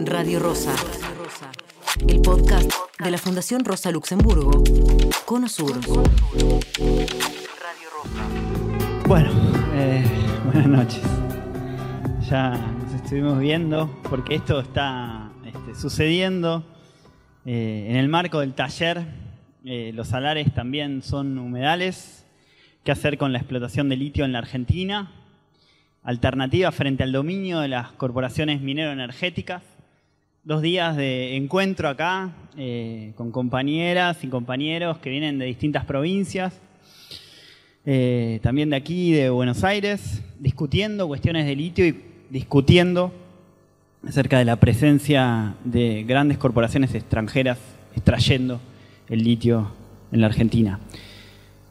Radio Rosa. El podcast de la Fundación Rosa Luxemburgo. Cono Sur. Bueno, eh, buenas noches. Ya nos estuvimos viendo porque esto está este, sucediendo eh, en el marco del taller. eh, los salares también son humedales. ¿Qué hacer con la explotación de litio en la Argentina? Alternativa frente al dominio de las corporaciones minero-energéticas. Dos días de encuentro acá eh, con compañeras y compañeros que vienen de distintas provincias eh, también de aquí, de Buenos Aires, discutiendo cuestiones de litio y discutiendo acerca de la presencia de grandes corporaciones extranjeras extrayendo el litio en la Argentina.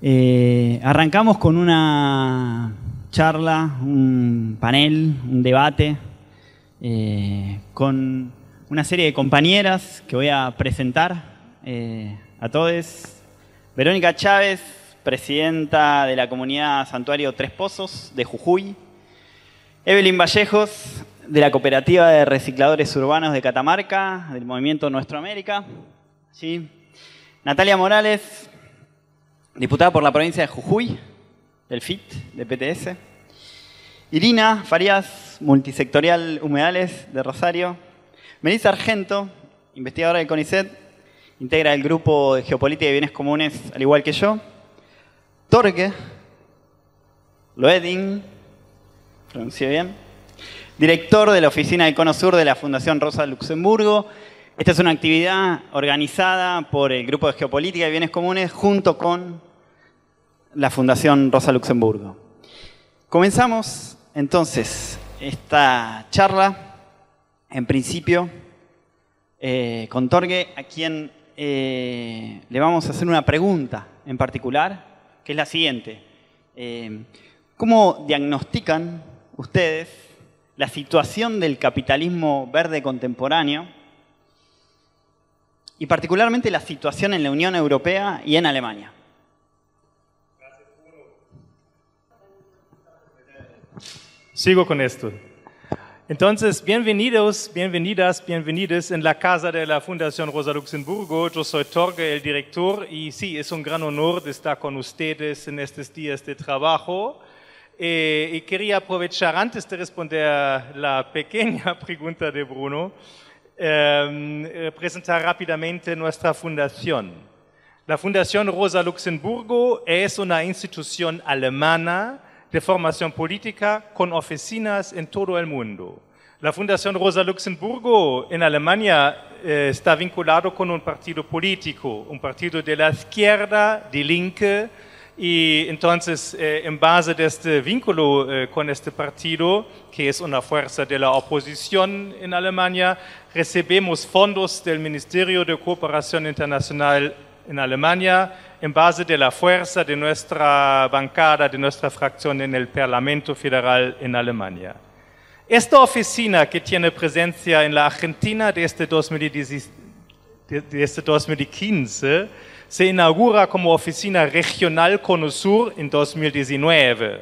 Eh, arrancamos con una charla, un panel, un debate con una serie de compañeras que voy a presentar eh, a todos. Verónica Chávez, presidenta de la comunidad Santuario Tres Pozos de Jujuy. Evelyn Vallejos, de la Cooperativa de Recicladores Urbanos de Catamarca, del Movimiento Nuestro América. ¿sí? Natalia Morales, diputada por la provincia de Jujuy, del FIT, de PTS. Irina Farías, multisectorial Humedales de Rosario. Melissa Argento, investigadora del CONICET, integra el grupo de Geopolítica y Bienes Comunes, al igual que yo. Torque Loeding, pronuncié bien, director de la oficina de Cono Sur de la Fundación Rosa Luxemburgo. Esta es una actividad organizada por el Grupo de Geopolítica y Bienes Comunes junto con la Fundación Rosa Luxemburgo. Comenzamos entonces esta charla, en principio, eh, a quien eh, le vamos a hacer una pregunta en particular, que es la siguiente. Eh, ¿Cómo diagnostican ustedes la situación del capitalismo verde contemporáneo y particularmente la situación en la Unión Europea y en Alemania? Sigo con esto. Entonces, bienvenidos, bienvenidas, bienvenidos en la casa de la Fundación Rosa Luxemburgo. Yo soy Torge, el director, y sí, es un gran honor de estar con ustedes en estos días de trabajo. Eh, y quería aprovechar, antes de responder la pequeña pregunta de Bruno, eh, presentar rápidamente nuestra fundación. La Fundación Rosa Luxemburgo es una institución alemana de formación política con oficinas en todo el mundo. La Fundación Rosa Luxemburgo en Alemania eh, está vinculado con un partido político, un partido de la izquierda, de Linke, y entonces eh, en base de este vínculo eh, con este partido, que es una fuerza de la oposición en Alemania, recibimos fondos del Ministerio de Cooperación Internacional en Alemania en base de la fuerza de nuestra bancada, de nuestra fracción en el Parlamento Federal en Alemania. Esta oficina que tiene presencia en la Argentina desde, 2010 desde 2015 se inaugura como oficina regional CONUSUR en 2019.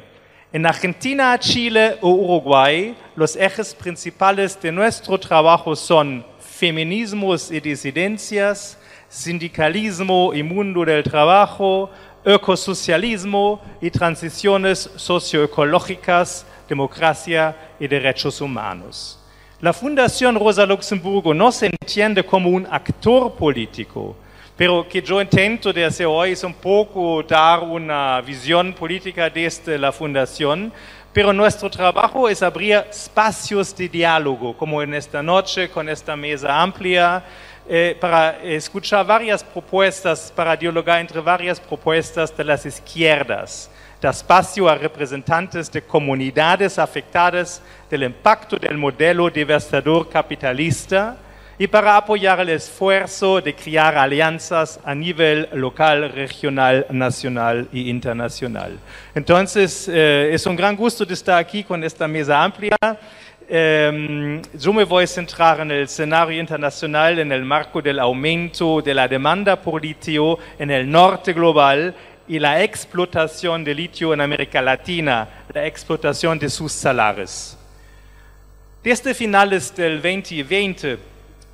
En Argentina, Chile o Uruguay, los ejes principales de nuestro trabajo son feminismos y disidencias, sindicalismo y mundo del trabajo, ecosocialismo y transiciones socioecológicas, democracia y derechos humanos. La Fundación Rosa Luxemburgo no se entiende como un actor político, pero que yo intento de hacer hoy es un poco dar una visión política desde la Fundación, pero nuestro trabajo es abrir espacios de diálogo, como en esta noche con esta mesa amplia, eh, para escuchar varias propuestas, para dialogar entre varias propuestas de las izquierdas. Da espacio a representantes de comunidades afectadas del impacto del modelo devastador capitalista y para apoyar el esfuerzo de crear alianzas a nivel local, regional, nacional y internacional. Entonces, eh, es un gran gusto de estar aquí con esta mesa amplia. Eh, yo me voy a centrar en el escenario internacional en el marco del aumento de la demanda por litio en el norte global y la explotación de litio en América Latina, la explotación de sus salares. Desde finales del 2020,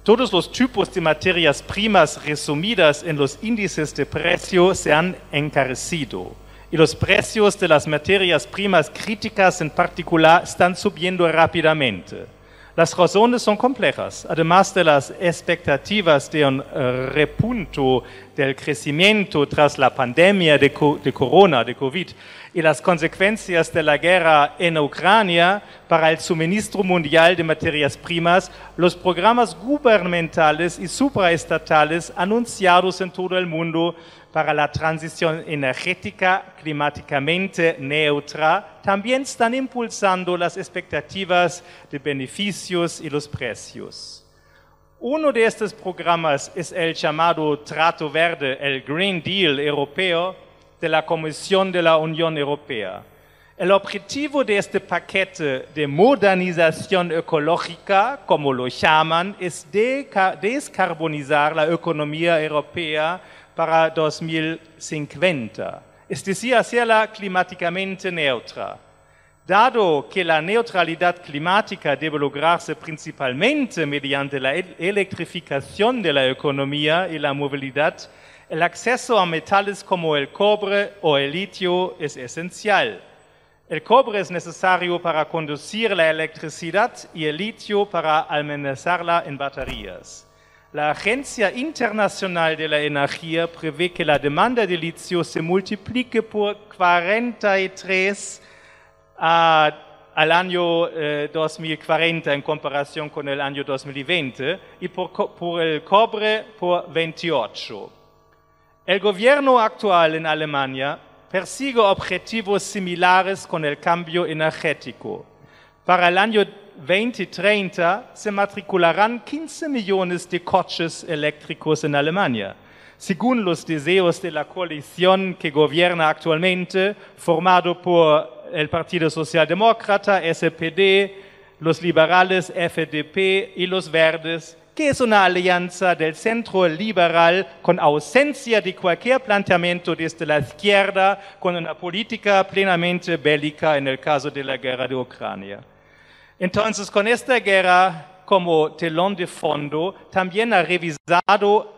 todos los tipos de materias primas resumidas en los índices de precio se han encarecido y los precios de las materias primas críticas en particular están subiendo rápidamente. Las razones son complejas, además de las expectativas de un uh, repunto del crecimiento tras la pandemia de, de, corona, de COVID, y las consecuencias de la guerra en Ucrania para el suministro mundial de materias primas, los programas gubernamentales y supraestatales anunciados en todo el mundo para la transición energética climáticamente neutra también están impulsando las expectativas de beneficios y los precios. Uno de estos programas es el llamado Trato Verde, el Green Deal europeo de la Comisión de la Unión Europea. El objetivo de este paquete de modernización ecológica, como lo llaman, es descarbonizar la economía europea para 2050, es decir, hacerla climáticamente neutra. Dado que la neutralidad climática debe lograrse principalmente mediante la electrificación de la economía y la movilidad, el acceso a metales como el cobre o el litio es esencial. El cobre es necesario para conducir la electricidad y el litio para almacenarla en baterías. La Agencia Internacional de la Energía prevé que la demanda de litio se multiplique por 43 a, al año eh, 2040 en comparación con el año 2020 y por, por el cobre por 28. El gobierno actual en Alemania persigue objetivos similares con el cambio energético. Para el año 2030 se matricularán 15 millones de coches eléctricos en Alemania, según los deseos de la coalición que gobierna actualmente, formado por el Partido Socialdemócrata, SPD, los liberales, FDP y los verdes, que es una alianza del centro liberal con ausencia de cualquier planteamiento desde la izquierda, con una política plenamente bélica en el caso de la guerra de Ucrania. Entonces, con esta guerra como telón de fondo, también ha revisado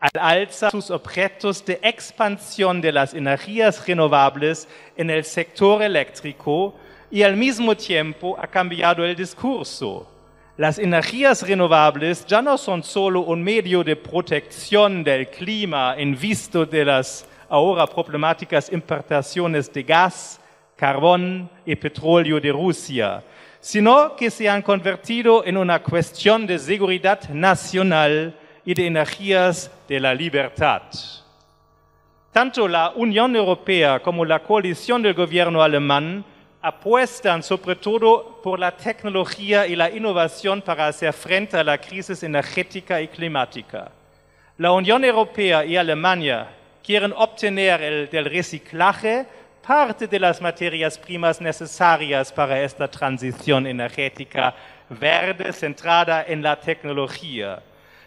al alza sus objetos de expansión de las energías renovables en el sector eléctrico y al mismo tiempo ha cambiado el discurso. Las energías renovables ya no son solo un medio de protección del clima en vista de las ahora problemáticas importaciones de gas, carbón y petróleo de Rusia, sino que se han convertido en una cuestión de seguridad nacional y de energías de la libertad. Tanto la Unión Europea como la coalición del gobierno alemán apuestan sobre todo por la tecnología y la innovación para hacer frente a la crisis energética y climática. La Unión Europea y Alemania quieren obtener el, del reciclaje parte de las materias primas necesarias para esta transición energética verde centrada en la tecnología.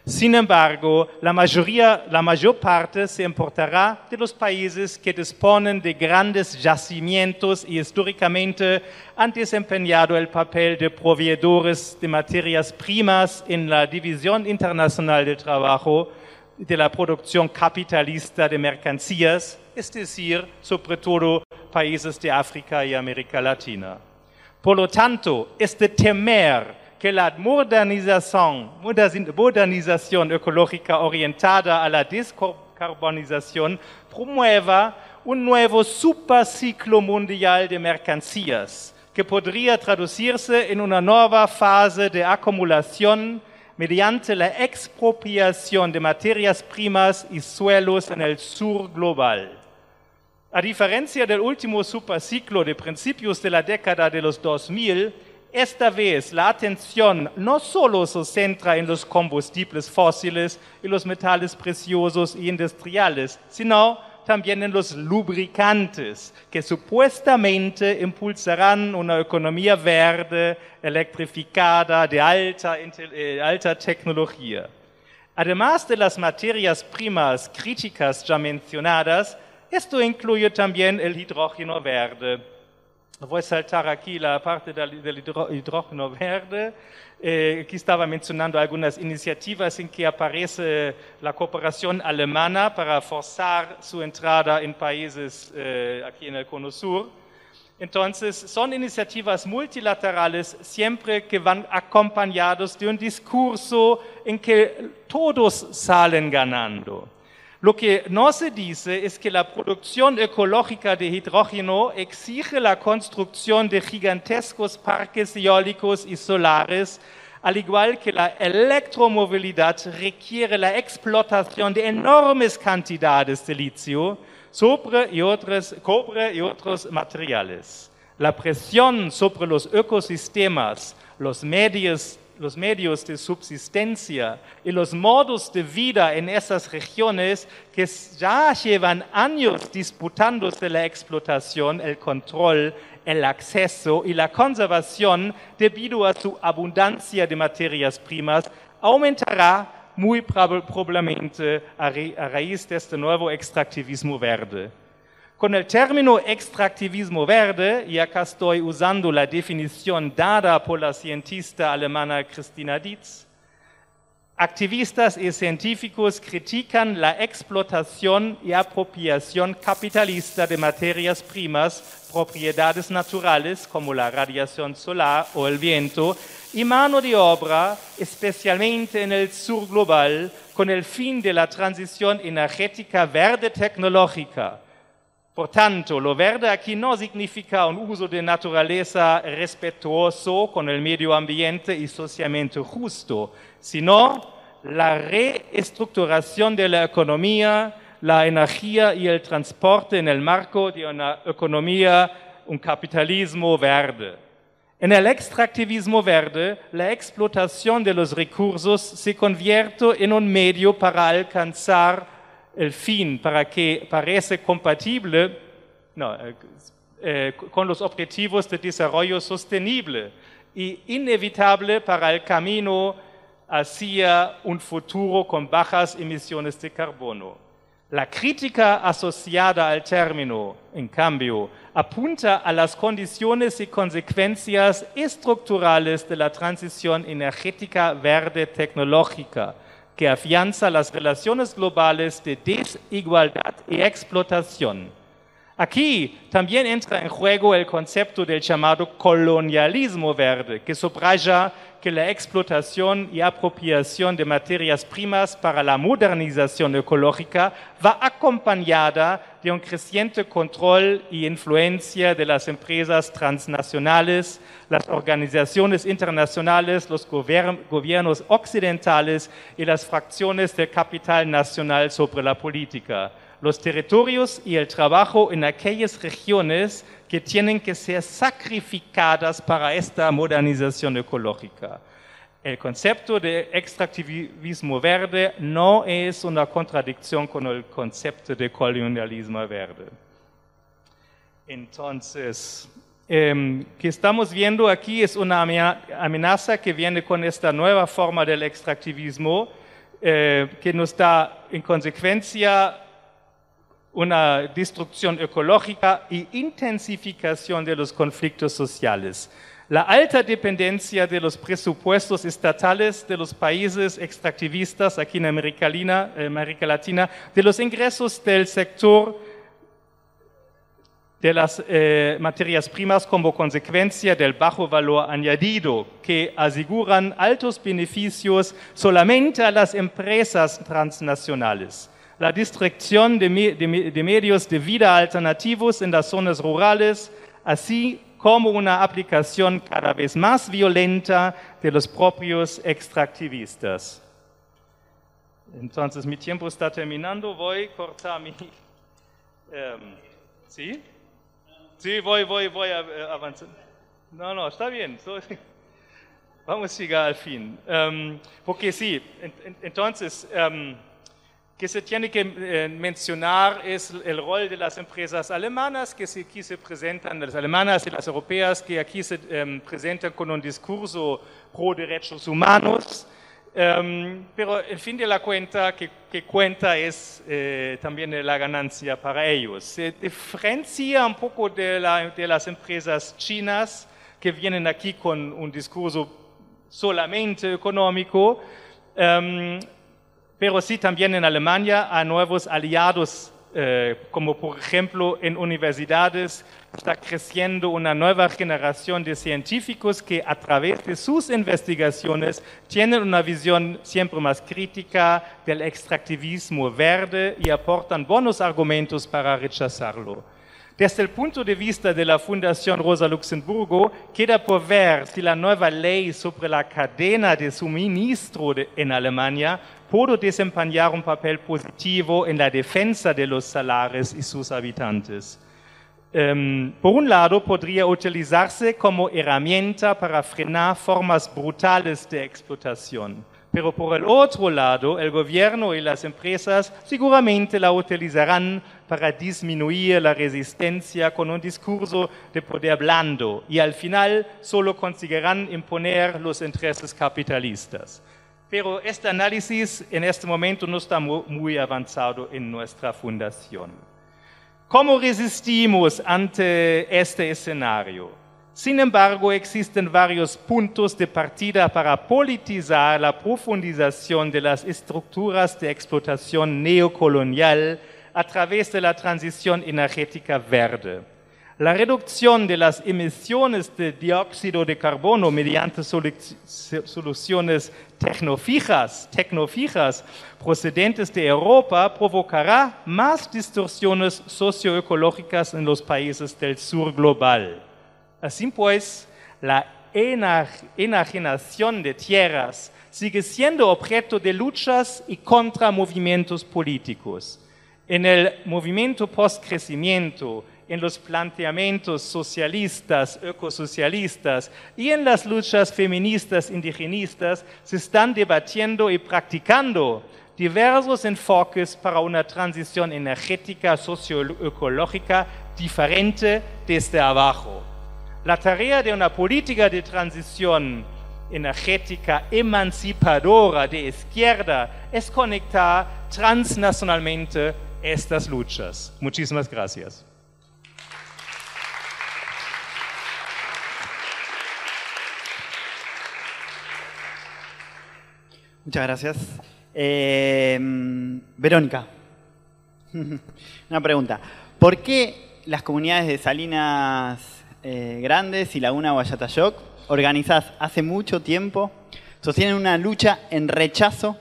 Sin embargo, la, mayoría, la mayor parte se importará de los países que disponen de grandes yacimientos y históricamente han desempeñado el papel de proveedores de materias primas en la División Internacional del Trabajo de la producción capitalista de mercancías, es decir, sobre todo países de África y América Latina. Por lo tanto, es de temer que la modernización, modernización ecológica orientada a la descarbonización promueva un nuevo superciclo mundial de mercancías que podría traducirse en una nueva fase de acumulación mediante la expropiación de materias primas y suelos en el sur global. A diferencia del último superciclo de principios de la década de los 2000, esta vez la atención no solo se centra en los combustibles fósiles y los metales preciosos y industriales, sino también en los lubricantes, que supuestamente impulsarán una economía verde, electrificada, de alta, eh, alta tecnología. Además de las materias primas críticas ya mencionadas, esto incluye también el hidrógeno verde. Voy a saltar aquí la parte del, hidrógeno verde. Eh, aquí estaba mencionando algunas iniciativas en que aparece la cooperación alemana para forzar su entrada en países eh, aquí en el Cono Sur. Entonces, son iniciativas multilaterales siempre que van acompañados de un discurso en que todos salen ganando. Lo que no se dice es que la producción ecológica de hidrógeno exige la construcción de gigantescos parques eólicos y solares, al igual que la electromovilidad requiere la explotación de enormes cantidades de litio, sobre y cobre y otros materiales. La presión sobre los ecosistemas, los medios, los medios de subsistencia y los modos de vida en esas regiones que ya llevan años disputándose la explotación, el control, el acceso y la conservación debido a su abundancia de materias primas, aumentará muy prob- probablemente a raíz de este nuevo extractivismo verde. Con el término extractivismo verde, y acá estoy usando la definición dada por la cientista alemana Christina Dietz, activistas y científicos critican la explotación y apropiación capitalista de materias primas, propiedades naturales como la radiación solar o el viento, y mano de obra, especialmente en el sur global, con el fin de la transición energética verde tecnológica. Por tanto, lo verde aquí no significa un uso de naturaleza respetuoso con el medio ambiente y socialmente justo, sino la reestructuración de la economía, la energía y el transporte en el marco de una economía, un capitalismo verde. En el extractivismo verde, la explotación de los recursos se convierte en un medio para alcanzar el fin, para que parece compatible eh, eh, con los objetivos de desarrollo sostenible y inevitable para el camino hacia un futuro con bajas emisiones de carbono. La crítica asociada al término, en cambio, apunta a las condiciones y consecuencias estructurales de la transición energética verde tecnológica, que afianza las relaciones globales de desigualdad y explotación. Aquí también entra en juego el concepto del llamado colonialismo verde, que subraya que la explotación y apropiación de materias primas para la modernización ecológica va acompañada de un creciente control y influencia de las empresas transnacionales, las organizaciones internacionales, los gobier- gobiernos occidentales y las fracciones del capital nacional sobre la política. Los territorios y el trabajo en aquellas regiones que tienen que ser sacrificadas para esta modernización ecológica. El concepto de extractivismo verde no es una contradicción con el concepto de colonialismo verde. Entonces, eh, que estamos viendo aquí es una amenaza que viene con esta nueva forma del extractivismo, eh, que nos da en consecuencia una destrucción ecológica y intensificación de los conflictos sociales. La alta dependencia de los presupuestos estatales de los países extractivistas aquí en América Latina, América Latina de los ingresos del sector de las eh, materias primas como consecuencia del bajo valor añadido, que aseguran altos beneficios solamente a las empresas transnacionales la distracción de, me- de de medios de vida alternativos en las zonas rurales, así como una aplicación cada vez más violenta de los propios extractivistas. Entonces, mi tiempo está terminando, voy a cortar mi... em, ¿Sí? Sí, voy, voy, voy a eh, avanzar. No, no, está bien. Vamos a llegar al fin. Em, porque sí, en- en- entonces... em, que se tiene que eh, mencionar es el rol de las empresas alemanas que aquí se presentan, las alemanas y las europeas que aquí se em, presentan con un discurso pro derechos humanos, Em, pero el fin de la cuenta que, que cuenta es eh, también la ganancia para ellos. Se diferencia un poco de las empresas chinas que vienen aquí con un discurso solamente económico, em, pero sí también en Alemania a nuevos aliados, eh, como por ejemplo en universidades está creciendo una nueva generación de científicos que a través de sus investigaciones tienen una visión siempre más crítica del extractivismo verde y aportan buenos argumentos para rechazarlo. Desde el punto de vista de la Fundación Rosa Luxemburgo, queda por ver si la nueva ley sobre la cadena de suministro en Alemania puede desempeñar un papel positivo en la defensa de los salares y sus habitantes. Em, por un lado, podría utilizarse como herramienta para frenar formas brutales de explotación. Pero por el otro lado, el gobierno y las empresas seguramente la utilizarán para disminuir la resistencia con un discurso de poder blando y al final solo conseguirán imponer los intereses capitalistas. Pero este análisis en este momento no está mu- muy avanzado en nuestra fundación. ¿Cómo resistimos ante este escenario? Sin embargo, existen varios puntos de partida para politizar la profundización de las estructuras de explotación neocolonial a través de la transición energética verde. La reducción de las emisiones de dióxido de carbono mediante solu- soluciones tecnofijas procedentes de Europa provocará más distorsiones socioecológicas en los países del sur global. Así pues, la ena- enajenación de tierras sigue siendo objeto de luchas y contra movimientos políticos. En el movimiento postcrecimiento, en los planteamientos socialistas, ecosocialistas y en las luchas feministas indigenistas se están debatiendo y practicando diversos enfoques para una transición energética socioecológica diferente desde abajo. La tarea de una política de transición energética emancipadora de izquierda es conectar transnacionalmente estas luchas. Muchísimas gracias. Muchas gracias. Eh, Verónica, una pregunta. ¿Por qué las comunidades de Salinas eh, Grandes y Laguna Guayatayoc, organizadas hace mucho tiempo, sostienen una lucha en rechazo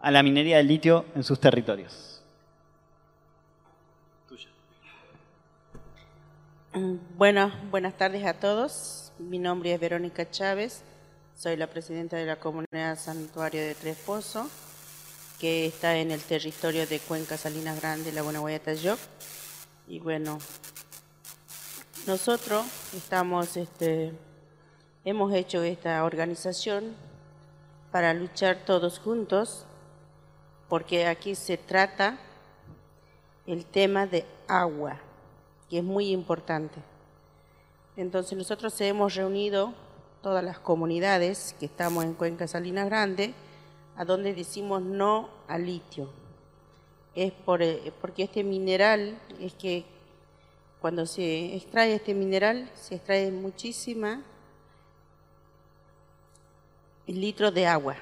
a la minería del litio en sus territorios? Mm, Bueno, buenas tardes a todos. Mi nombre es Verónica Chávez. Soy la presidenta de la comunidad Santuario de Tres Pozos, que está en el territorio de Cuenca Salinas Grande, Laguna Guayatayoc. Y bueno, nosotros estamos, este, hemos hecho esta organización para luchar todos juntos, porque aquí se trata el tema de agua que es muy importante. Entonces nosotros hemos reunido todas las comunidades que estamos en Cuenca Salinas Grande, a donde decimos no al litio. Es por, eh, porque este mineral es que cuando se extrae este mineral se extrae muchísima litros de agua.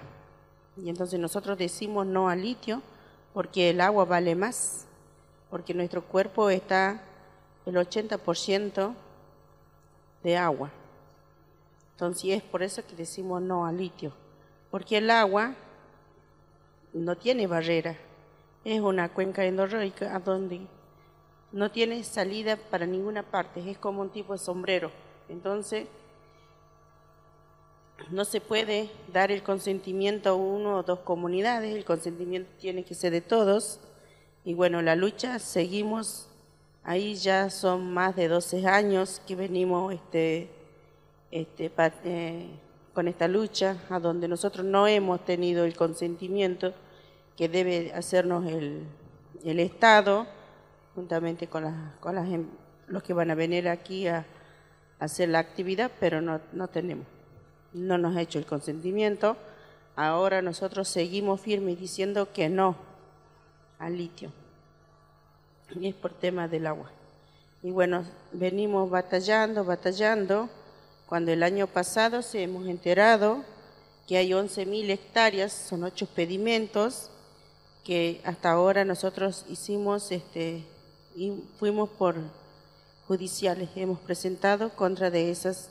Y entonces nosotros decimos no al litio porque el agua vale más, porque nuestro cuerpo está el 80% de agua. Entonces es por eso que decimos no al litio, porque el agua no tiene barrera, es una cuenca endorroica donde no tiene salida para ninguna parte, es como un tipo de sombrero. Entonces no se puede dar el consentimiento a uno o dos comunidades, el consentimiento tiene que ser de todos. Y bueno, la lucha seguimos Ahí ya son más de 12 años que venimos este, este, eh, con esta lucha, a donde nosotros no hemos tenido el consentimiento que debe hacernos el, el Estado, juntamente con, las- con em- los que van a venir aquí a, a hacer la actividad, pero no, no tenemos. No nos ha hecho el consentimiento ahora nosotros seguimos firmes diciendo que no al litio. Y es por tema del agua. Y bueno, venimos batallando, batallando, cuando el año pasado se hemos enterado que hay 11.000 hectáreas, son ocho pedimentos, que hasta ahora nosotros hicimos, este, y fuimos por judiciales, hemos presentado contra de esas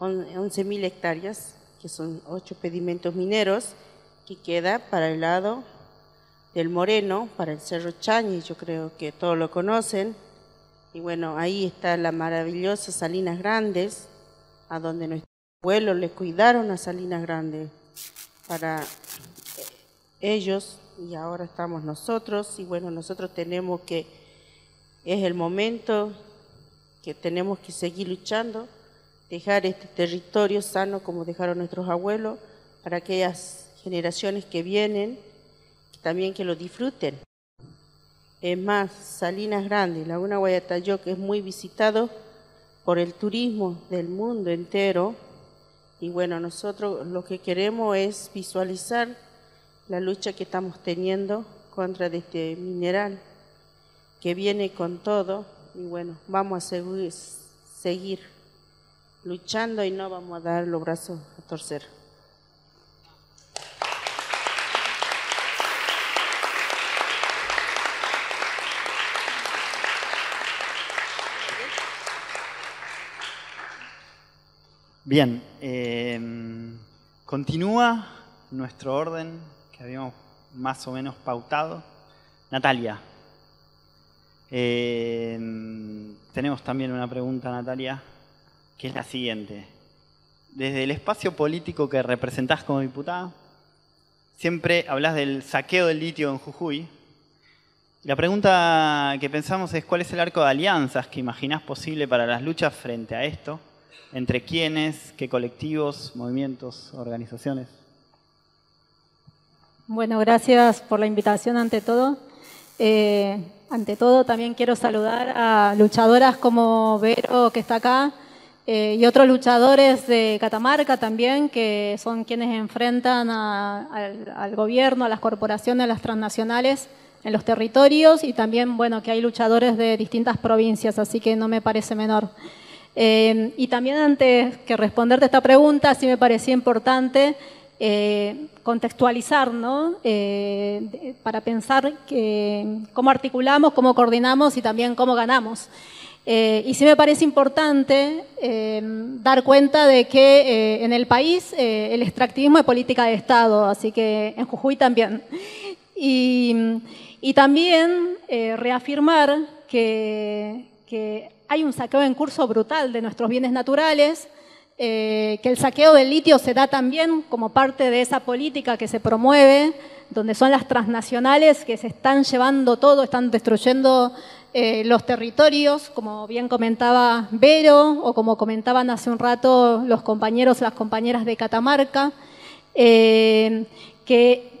11.000 hectáreas, que son ocho pedimentos mineros, que queda para el lado del Moreno, para el Cerro Chañi, yo creo que todos lo conocen. Y bueno, ahí está la maravillosa Salinas Grandes, a donde nuestros abuelos le cuidaron a Salinas Grandes para ellos y ahora estamos nosotros y bueno, nosotros tenemos que, es el momento que tenemos que seguir luchando, dejar este territorio sano como dejaron nuestros abuelos para aquellas generaciones que vienen también que lo disfruten. Es más, Salinas Grandes, Laguna Guayatayo, que es muy visitado por el turismo del mundo entero. Y bueno, nosotros lo que queremos es visualizar la lucha que estamos teniendo contra este mineral que viene con todo. Y bueno, vamos a seguir, seguir luchando y no vamos a dar los brazos a torcer. Bien, eh, continúa nuestro orden que habíamos más o menos pautado. Natalia, eh, tenemos también una pregunta, Natalia, que es la siguiente. Desde el espacio político que representás como diputada, siempre hablas del saqueo del litio en Jujuy. La pregunta que pensamos es cuál es el arco de alianzas que imaginás posible para las luchas frente a esto ¿Entre quiénes? ¿Qué colectivos, movimientos, organizaciones? Bueno, gracias por la invitación ante todo. Eh, ante todo, también quiero saludar a luchadoras como Vero, que está acá, eh, y otros luchadores de Catamarca también, que son quienes enfrentan al, al, gobierno, a las corporaciones, a las transnacionales en los territorios, y también, bueno, que hay luchadores de distintas provincias, así que no me parece menor. Eh, y también antes que responderte esta pregunta, sí me parecía importante eh, contextualizar, ¿no? Eh, para pensar que, cómo articulamos, cómo coordinamos y también cómo ganamos. y sí me parece importante dar cuenta de que en el país el extractivismo es política de Estado, así que en Jujuy también. Y, y también reafirmar que, que hay un saqueo en curso brutal de nuestros bienes naturales, eh, que el saqueo del litio se da también como parte de esa política que se promueve, donde son las transnacionales que se están llevando todo, están destruyendo eh, los territorios, como bien comentaba Vero o como comentaban hace un rato los compañeros, las compañeras de Catamarca, eh, que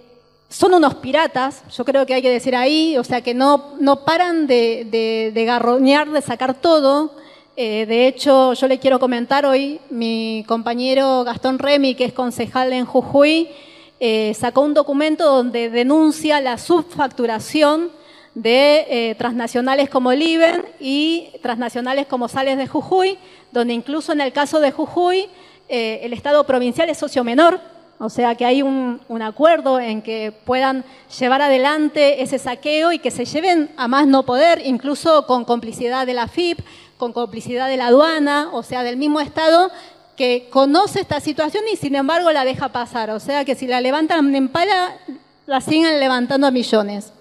son unos piratas, yo creo que hay que decir ahí, o sea, que no, no paran de, de, garroñar, de sacar todo. Eh, de hecho, yo le quiero comentar hoy, mi compañero Gastón Remy, que es concejal en Jujuy, eh, sacó un documento donde denuncia la subfacturación de eh, transnacionales como Liben y transnacionales como Sales de Jujuy, donde incluso en el caso de Jujuy, el Estado provincial es socio menor, o sea que hay un, acuerdo en que puedan llevar adelante ese saqueo y que se lleven a más no poder, incluso con complicidad de la FIP, con complicidad de la aduana, o sea, del mismo Estado que conoce esta situación y sin embargo la deja pasar. O sea que si la levantan en pala, la siguen levantando a millones.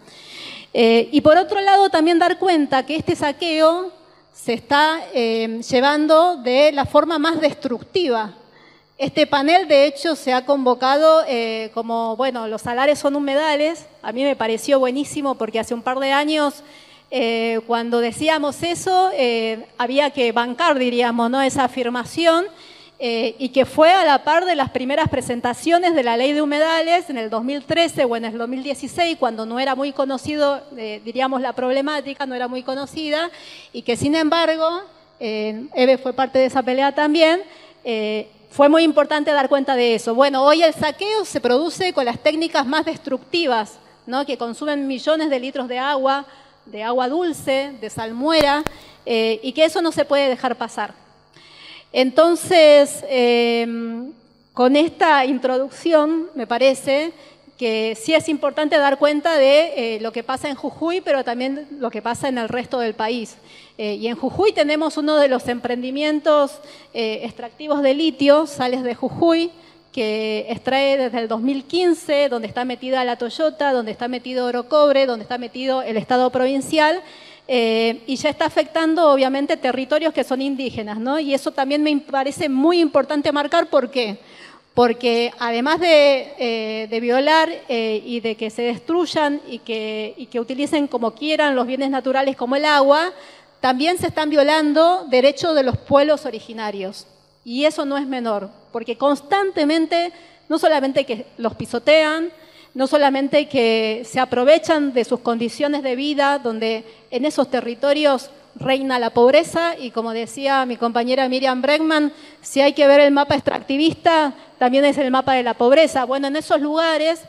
Eh, y por otro lado, también dar cuenta que este saqueo se está eh, llevando de la forma más destructiva este panel, de hecho, se ha convocado eh, como, bueno, los salares son humedales. A mí me pareció buenísimo porque hace un par de años, eh, cuando decíamos eso, eh, había que bancar, diríamos, ¿no? esa afirmación. y que fue a la par de las primeras presentaciones de la ley de humedales en el 2013 o en el 2016, cuando no era muy conocido, diríamos, la problemática, no era muy conocida, y que sin embargo, Eve fue parte de esa pelea también, fue muy importante dar cuenta de eso. Bueno, hoy el saqueo se produce con las técnicas más destructivas, ¿no? que consumen millones de litros de agua, de agua dulce, de salmuera, eh, y que eso no se puede dejar pasar. Entonces, em, con esta introducción, me parece que sí es importante dar cuenta de eh, lo que pasa en Jujuy, pero también lo que pasa en el resto del país. Eh, y en Jujuy tenemos uno de los emprendimientos extractivos de litio, sales de Jujuy, que extrae desde el 2015, donde está metida la Toyota, donde está metido Orocobre, donde está metido el Estado provincial, eh, y ya está afectando obviamente territorios que son indígenas, ¿no? Y eso también me parece muy importante marcar, ¿por qué? Porque además de, eh, violar eh, y de que se destruyan y que, y que utilicen como quieran los bienes naturales como el agua, también se están violando derechos de los pueblos originarios. Y eso no es menor, porque constantemente, no solamente que los pisotean, no solamente que se aprovechan de sus condiciones de vida, donde en esos territorios reina la pobreza y como decía mi compañera Miriam Bregman, si hay que ver el mapa extractivista, también es el mapa de la pobreza. Bueno, en esos lugares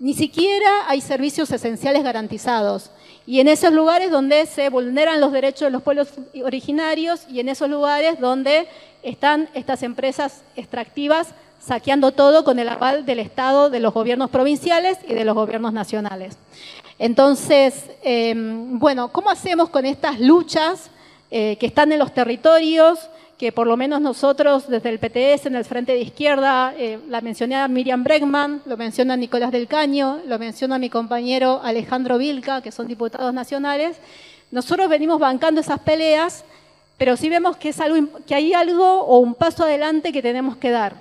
ni siquiera hay servicios esenciales garantizados. Y en esos lugares donde se vulneran los derechos de los pueblos originarios y en esos lugares donde están estas empresas extractivas saqueando todo con el aval del Estado, de los gobiernos provinciales y de los gobiernos nacionales. Entonces, em, bueno, ¿cómo hacemos con estas luchas eh, que están en los territorios? Que por lo menos nosotros desde el PTS, en el Frente de Izquierda, eh, la mencioné a Miriam Bregman, lo menciona Nicolás del Caño, lo menciona mi compañero Alejandro Vilca, que son diputados nacionales, nosotros venimos bancando esas peleas pero sí vemos que, es algo, que hay algo o un paso adelante que tenemos que dar.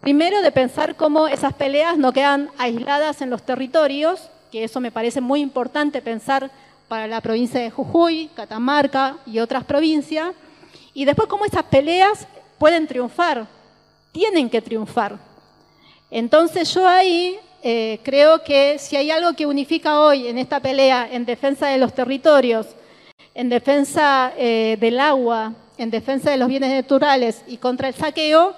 Primero, de pensar cómo esas peleas no quedan aisladas en los territorios, que eso me parece muy importante pensar para la provincia de Jujuy, Catamarca y otras provincias, y después cómo esas peleas pueden triunfar, tienen que triunfar. Entonces yo ahí eh, creo que si hay algo que unifica hoy en esta pelea en defensa de los territorios en defensa eh, del agua, en defensa de los bienes naturales y contra el saqueo,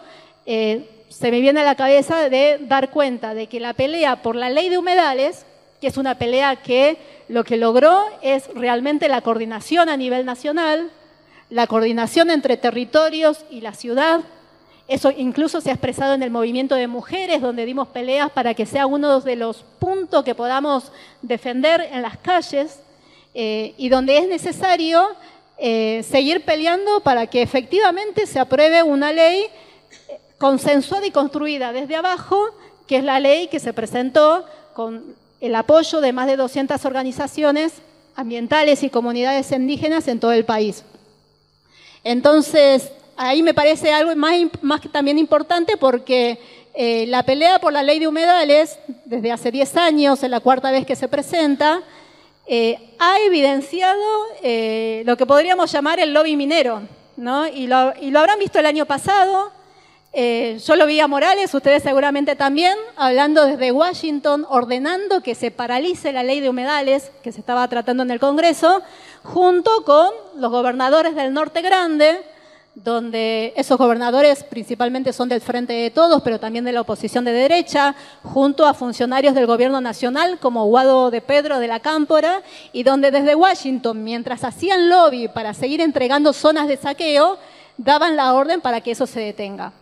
eh, se me viene a la cabeza de dar cuenta de que la pelea por la ley de humedales, que es una pelea que lo que logró es realmente la coordinación a nivel nacional, la coordinación entre territorios y la ciudad. Eso incluso se ha expresado en el movimiento de mujeres, donde dimos peleas para que sea uno de los puntos que podamos defender en las calles. Eh, y donde es necesario eh, seguir peleando para que efectivamente se apruebe una ley eh, consensuada y construida desde abajo, que es la ley que se presentó con el apoyo de más de 200 organizaciones ambientales y comunidades indígenas en todo el país. Entonces, ahí me parece algo más, más también importante porque la pelea por la ley de humedales, desde hace 10 años, es la cuarta vez que se presenta, eh, ha evidenciado eh, lo que podríamos llamar el lobby minero, ¿no? y, lo, habrán visto el año pasado. Eh, yo lo vi a Morales, ustedes seguramente también, hablando desde Washington, ordenando que se paralice la ley de humedales que se estaba tratando en el Congreso, junto con los gobernadores del Norte Grande, donde esos gobernadores principalmente son del Frente de Todos, pero también de la oposición de derecha, junto a funcionarios del gobierno nacional como Guado de Pedro de la Cámpora, y donde desde Washington, mientras hacían lobby para seguir entregando zonas de saqueo, daban la orden para que eso se detenga.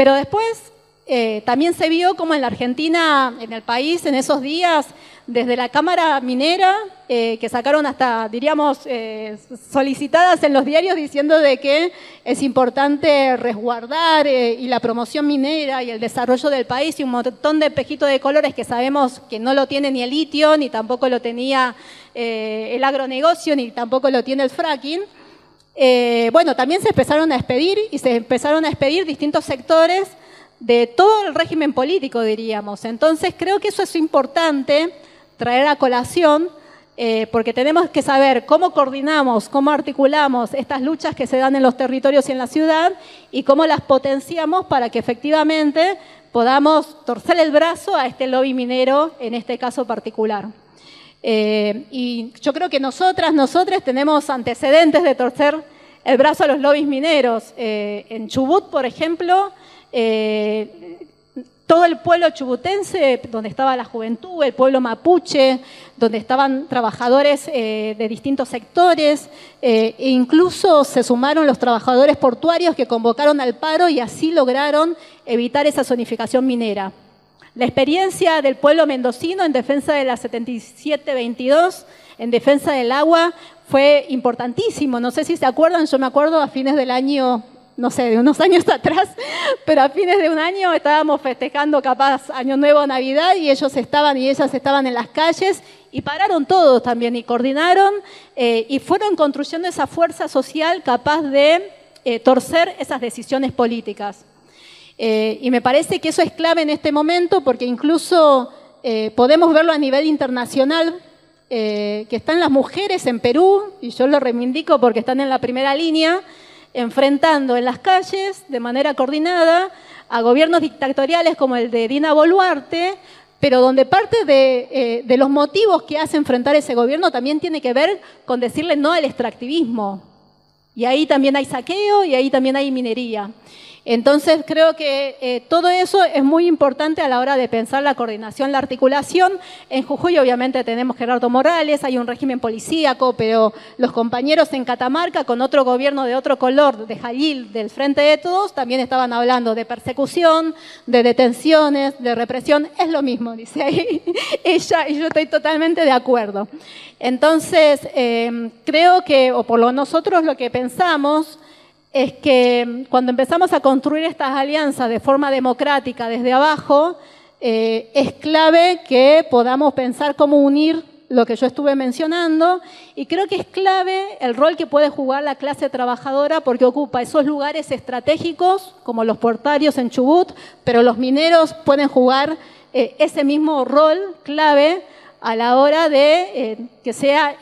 Pero después eh, también se vio como en la Argentina, en el país, en esos días, desde la Cámara Minera, eh, que sacaron hasta, diríamos, eh, solicitadas en los diarios diciendo de que es importante resguardar y la promoción minera y el desarrollo del país y un montón de espejitos de colores que sabemos que no lo tiene ni el litio, ni tampoco lo tenía el agronegocio, ni tampoco lo tiene el fracking. Bueno, también se empezaron a expedir y se empezaron a expedir distintos sectores de todo el régimen político, diríamos. Entonces creo que eso es importante traer a colación, eh, porque tenemos que saber cómo coordinamos, cómo articulamos estas luchas que se dan en los territorios y en la ciudad y cómo las potenciamos para que efectivamente podamos torcer el brazo a este lobby minero en este caso particular. Eh, y yo creo que nosotras, nosotros tenemos antecedentes de torcer el brazo a los lobbies mineros. Eh, en Chubut, por ejemplo, eh, todo el pueblo chubutense, donde estaba la juventud, el pueblo mapuche, donde estaban trabajadores de distintos sectores, e incluso se sumaron los trabajadores portuarios que convocaron al paro y así lograron evitar esa zonificación minera. La experiencia del pueblo mendocino en defensa de la 7722, en defensa del agua, fue importantísimo. No sé si se acuerdan, yo me acuerdo a fines del año no sé, de unos años atrás, pero a fines de un año estábamos festejando capaz Año Nuevo, Navidad, y ellos estaban y ellas estaban en las calles y pararon todos también y coordinaron eh, y fueron construyendo esa fuerza social capaz de eh, torcer esas decisiones políticas. Eh, y me parece que eso es clave en este momento porque incluso podemos verlo a nivel internacional, que están las mujeres en Perú, y yo lo reivindico porque están en la primera línea, enfrentando en las calles de manera coordinada a gobiernos dictatoriales como el de Dina Boluarte, pero donde parte de, eh, los motivos que hace enfrentar ese gobierno también tiene que ver con decirle no al extractivismo. Y ahí también hay saqueo y ahí también hay minería. Entonces creo que eh, todo eso es muy importante a la hora de pensar la coordinación, la articulación. En Jujuy obviamente tenemos Gerardo Morales, hay un régimen policíaco, pero los compañeros en Catamarca con otro gobierno de otro color, de Jalil, del Frente de Todos, también estaban hablando de persecución, de detenciones, de represión. Es lo mismo, dice ahí ella, y yo estoy totalmente de acuerdo. Entonces, eh, creo que, o por lo nosotros lo que pensamos, es que cuando empezamos a construir estas alianzas de forma democrática desde abajo, eh, es clave que podamos pensar cómo unir lo que yo estuve mencionando y creo que es clave el rol que puede jugar la clase trabajadora porque ocupa esos lugares estratégicos como los portarios en Chubut, pero los mineros pueden jugar eh, ese mismo rol clave a la hora de eh, que sea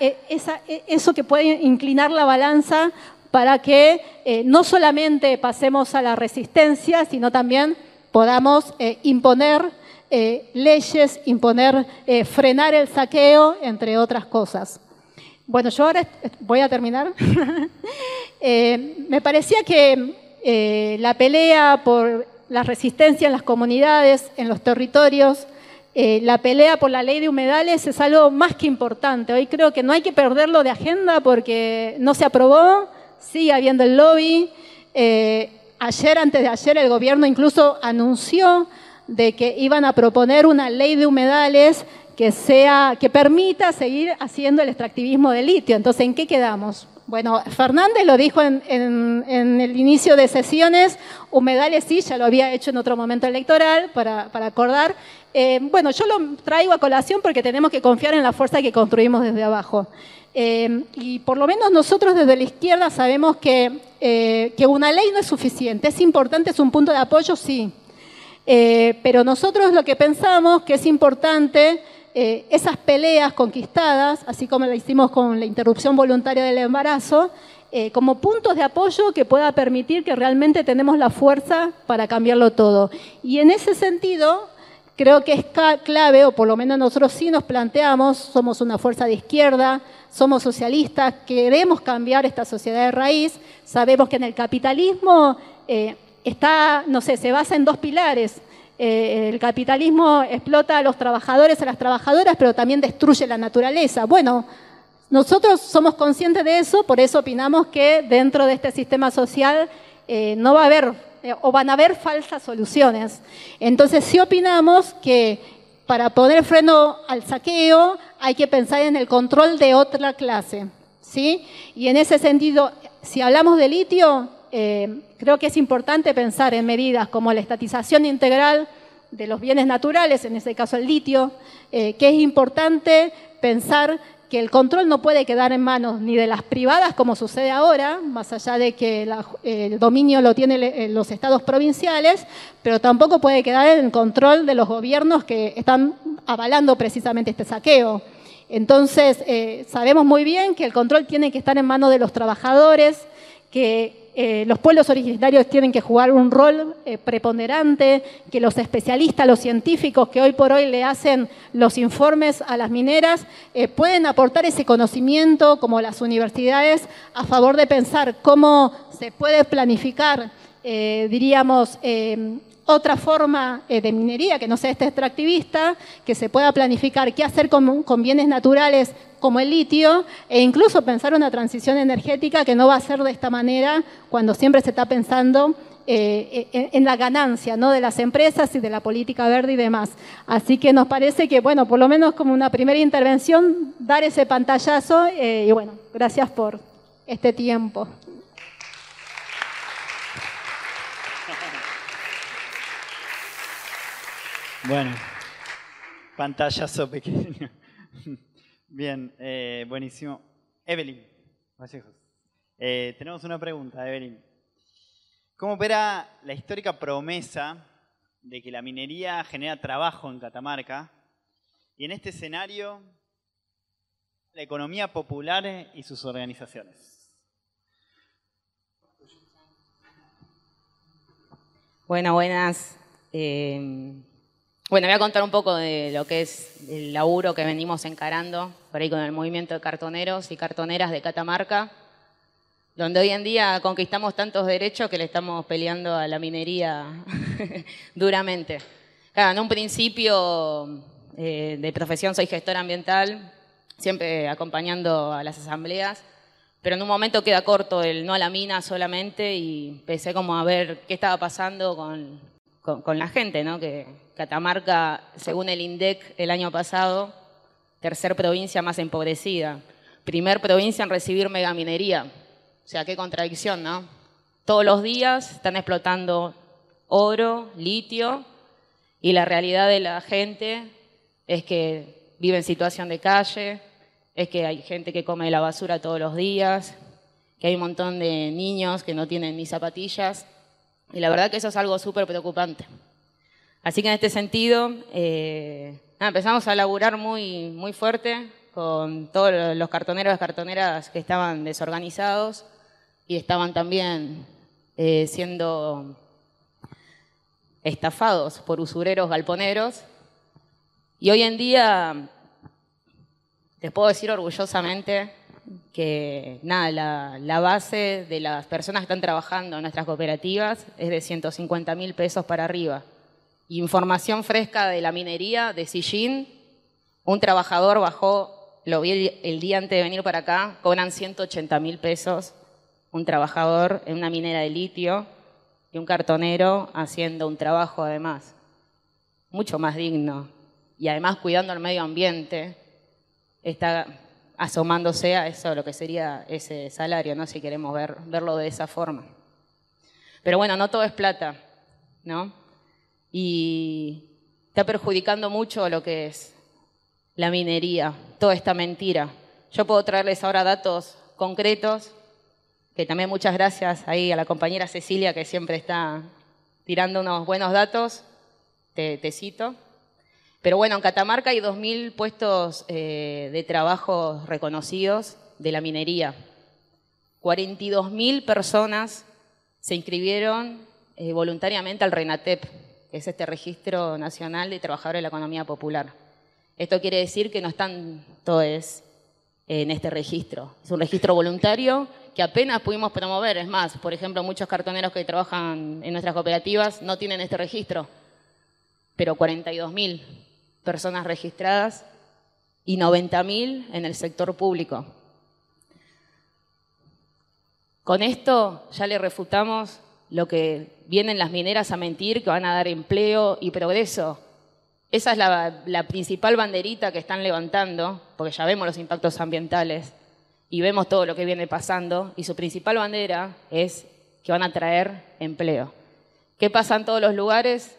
eso que puede inclinar la balanza para que eh, no solamente pasemos a la resistencia, sino también podamos eh, imponer eh, leyes, imponer, frenar el saqueo, entre otras cosas. Bueno, yo ahora voy a terminar. me parecía que la pelea por la resistencia en las comunidades, en los territorios, la pelea por la ley de humedales es algo más que importante. Hoy creo que no hay que perderlo de agenda porque no se aprobó, sigue habiendo el lobby. Eh, ayer, antes de ayer, el gobierno incluso anunció de que iban a proponer una ley de humedales que, sea, que permita seguir haciendo el extractivismo de litio. Entonces, ¿en qué quedamos? Bueno, Fernández lo dijo en, el inicio de sesiones, humedales sí, ya lo había hecho en otro momento electoral para, acordar. Eh, bueno, yo lo traigo a colación porque tenemos que confiar en la fuerza que construimos desde abajo. Eh, y por lo menos nosotros desde la izquierda sabemos que, eh, que, una ley no es suficiente. Es importante, es un punto de apoyo, sí. Eh, pero nosotros lo que pensamos que es importante, esas peleas conquistadas, así como lo hicimos con la interrupción voluntaria del embarazo, como puntos de apoyo que pueda permitir que realmente tenemos la fuerza para cambiarlo todo. Y en ese sentido, creo que es clave, o por lo menos nosotros sí nos planteamos, somos una fuerza de izquierda, somos socialistas, queremos cambiar esta sociedad de raíz, sabemos que en el capitalismo eh, está, no sé, se basa en dos pilares. Eh, el capitalismo explota a los trabajadores, a las trabajadoras, pero también destruye la naturaleza. Bueno, nosotros somos conscientes de eso, por eso opinamos que dentro de este sistema social eh, no va a haber o van a haber falsas soluciones. Entonces sí opinamos que para poner freno al saqueo hay que pensar en el control de otra clase. ¿sí? Y en ese sentido, si hablamos de litio, eh, creo que es importante pensar en medidas como la estatización integral de los bienes naturales, en este caso el litio, eh, que es importante pensar que el control no puede quedar en manos ni de las privadas, como sucede ahora, más allá de que el dominio lo tienen eh, los estados provinciales, pero tampoco puede quedar en control de los gobiernos que están avalando precisamente este saqueo. Entonces, eh, sabemos muy bien que el control tiene que estar en manos de los trabajadores, que eh, los pueblos originarios tienen que jugar un rol eh, preponderante, que los especialistas, los científicos que hoy por hoy le hacen los informes a las mineras, eh, pueden aportar ese conocimiento, como las universidades, a favor de pensar cómo se puede planificar diríamos, otra forma eh, de minería que no sea esta extractivista, que se pueda planificar qué hacer con, bienes naturales como el litio e incluso pensar una transición energética que no va a ser de esta manera cuando siempre se está pensando eh, en, en, la ganancia ¿no? de las empresas y de la política verde y demás. Así que nos parece que, bueno, por lo menos como una primera intervención, dar ese pantallazo eh, y bueno, gracias por este tiempo. Bueno, pantallazo pequeño. Bien, eh, buenísimo. Evelyn, eh, tenemos una pregunta, Evelyn. ¿Cómo opera la histórica promesa de que la minería genera trabajo en Catamarca? Y en este escenario, la economía popular y sus organizaciones. Bueno, buenas. Eh, bueno, voy a contar un poco de lo que es el laburo que venimos encarando por ahí con el movimiento de cartoneros y cartoneras de Catamarca, donde hoy en día conquistamos tantos derechos que le estamos peleando a la minería duramente. Claro, en un principio eh, de profesión soy gestora ambiental, siempre acompañando a las asambleas, pero en un momento queda corto el no a la mina solamente y empecé como a ver qué estaba pasando con, con, la gente, ¿no? Que, Catamarca, según el INDEC el año pasado, tercer provincia más empobrecida. Primer provincia en recibir megaminería. O sea, qué contradicción, ¿no? Todos los días están explotando oro, litio, y la realidad de la gente es que vive en situación de calle, es que hay gente que come la basura todos los días, que hay un montón de niños que no tienen ni zapatillas, y la verdad que eso es algo súper preocupante. Así que en este sentido, eh, empezamos a laburar muy, muy fuerte con todos los cartoneros y cartoneras que estaban desorganizados y estaban también eh, siendo estafados por usureros galponeros. Y hoy en día, les puedo decir orgullosamente que nada, la, base de las personas que están trabajando en nuestras cooperativas es de 150 mil pesos para arriba. Información fresca de la minería de Sillín. Un trabajador bajó, lo vi el, día antes de venir para acá, cobran 180 mil pesos. Un trabajador en una minera de litio y un cartonero haciendo un trabajo además mucho más digno y además cuidando el medio ambiente. Está asomándose a eso, lo que sería ese salario, ¿no? si queremos ver, verlo de esa forma. Pero bueno, no todo es plata, ¿no? y está perjudicando mucho lo que es la minería, toda esta mentira. Yo puedo traerles ahora datos concretos, que también muchas gracias ahí a la compañera Cecilia que siempre está tirando unos buenos datos, te, te cito. Pero bueno, en Catamarca hay 2.000 puestos eh, de trabajo reconocidos de la minería. 42.000 personas se inscribieron eh, voluntariamente al RENATEP, que es este Registro Nacional de Trabajadores de la Economía Popular. Esto quiere decir que no están todos en este registro. Es un registro voluntario que apenas pudimos promover. Es más, por ejemplo, muchos cartoneros que trabajan en nuestras cooperativas no tienen este registro, pero 42.000 personas registradas y 90.000 en el sector público. Con esto ya le refutamos lo que vienen las mineras a mentir, que van a dar empleo y progreso. Esa es la, la, principal banderita que están levantando, porque ya vemos los impactos ambientales y vemos todo lo que viene pasando, y su principal bandera es que van a traer empleo. ¿Qué pasa en todos los lugares?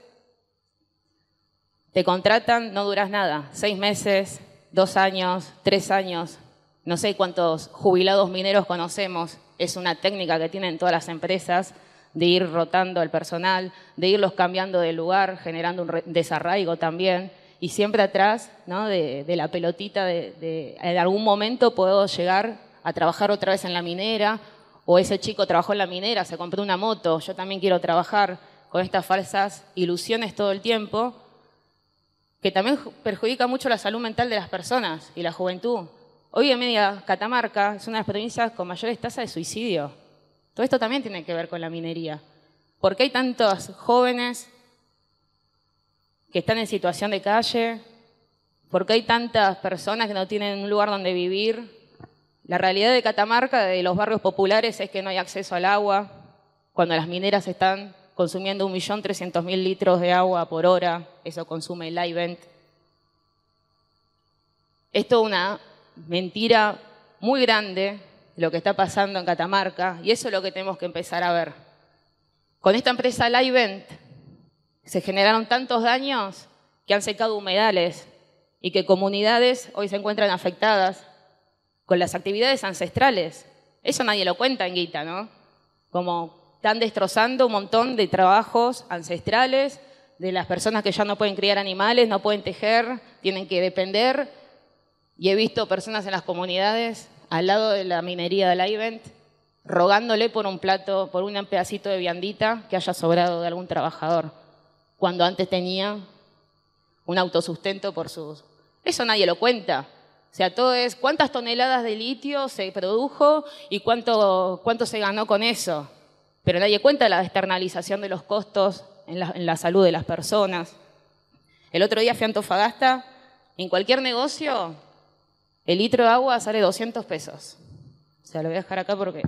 Te contratan, no duras nada, seis meses, dos años, tres años, no sé cuántos jubilados mineros conocemos, es una técnica que tienen todas las empresas de ir rotando el personal, de irlos cambiando de lugar, generando un desarraigo también, y siempre atrás ¿no? de, la pelotita de, de, en algún momento puedo llegar a trabajar otra vez en la minera, o ese chico trabajó en la minera, se compró una moto, yo también quiero trabajar con estas falsas ilusiones todo el tiempo, que también perjudica mucho la salud mental de las personas y la juventud. Hoy en media Catamarca es una de las provincias con mayores tasas de suicidio. Todo esto también tiene que ver con la minería. ¿Por qué hay tantos jóvenes que están en situación de calle? ¿Por qué hay tantas personas que no tienen un lugar donde vivir? La realidad de Catamarca, de los barrios populares, es que no hay acceso al agua, cuando las mineras están consumiendo 1.300.000 litros de agua por hora, eso consume el IVENT. Esto es una mentira muy grande lo que está pasando en Catamarca y eso es lo que tenemos que empezar a ver. Con esta empresa Livent se generaron tantos daños que han secado humedales y que comunidades hoy se encuentran afectadas con las actividades ancestrales. Eso nadie lo cuenta en Guita, ¿no? Como están destrozando un montón de trabajos ancestrales, de las personas que ya no pueden criar animales, no pueden tejer, tienen que depender. Y he visto personas en las comunidades al lado de la minería de la Event rogándole por un plato, por un pedacito de viandita que haya sobrado de algún trabajador, cuando antes tenía un autosustento por sus... Eso nadie lo cuenta. O sea, todo es cuántas toneladas de litio se produjo y cuánto, cuánto se ganó con eso. Pero nadie cuenta la externalización de los costos en la, en salud de las personas. El otro día fui a Antofagasta, en cualquier negocio, el litro de agua sale 200 pesos. O sea, lo voy a dejar acá porque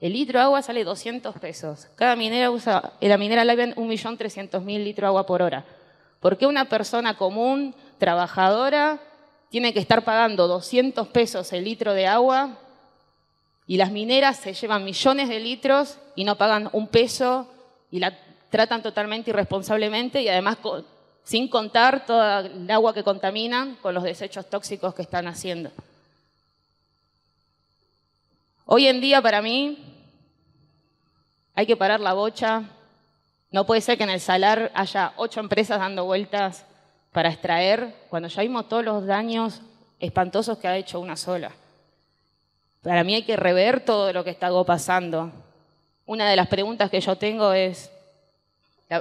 el litro de agua sale 200 pesos. Cada minera usa, la minera Live 1.300.000 litros de agua por hora. ¿Por qué una persona común, trabajadora, tiene que estar pagando 200 pesos el litro de agua y las mineras se llevan millones de litros y no pagan un peso y la tratan totalmente irresponsablemente y además sin contar toda el agua que contaminan con los desechos tóxicos que están haciendo? Hoy en día para mí hay que parar la bocha. No puede ser que en el salar haya ocho empresas dando vueltas para extraer cuando ya vimos todos los daños espantosos que ha hecho una sola. Para mí hay que rever todo lo que está pasando. Una de las preguntas que yo tengo es,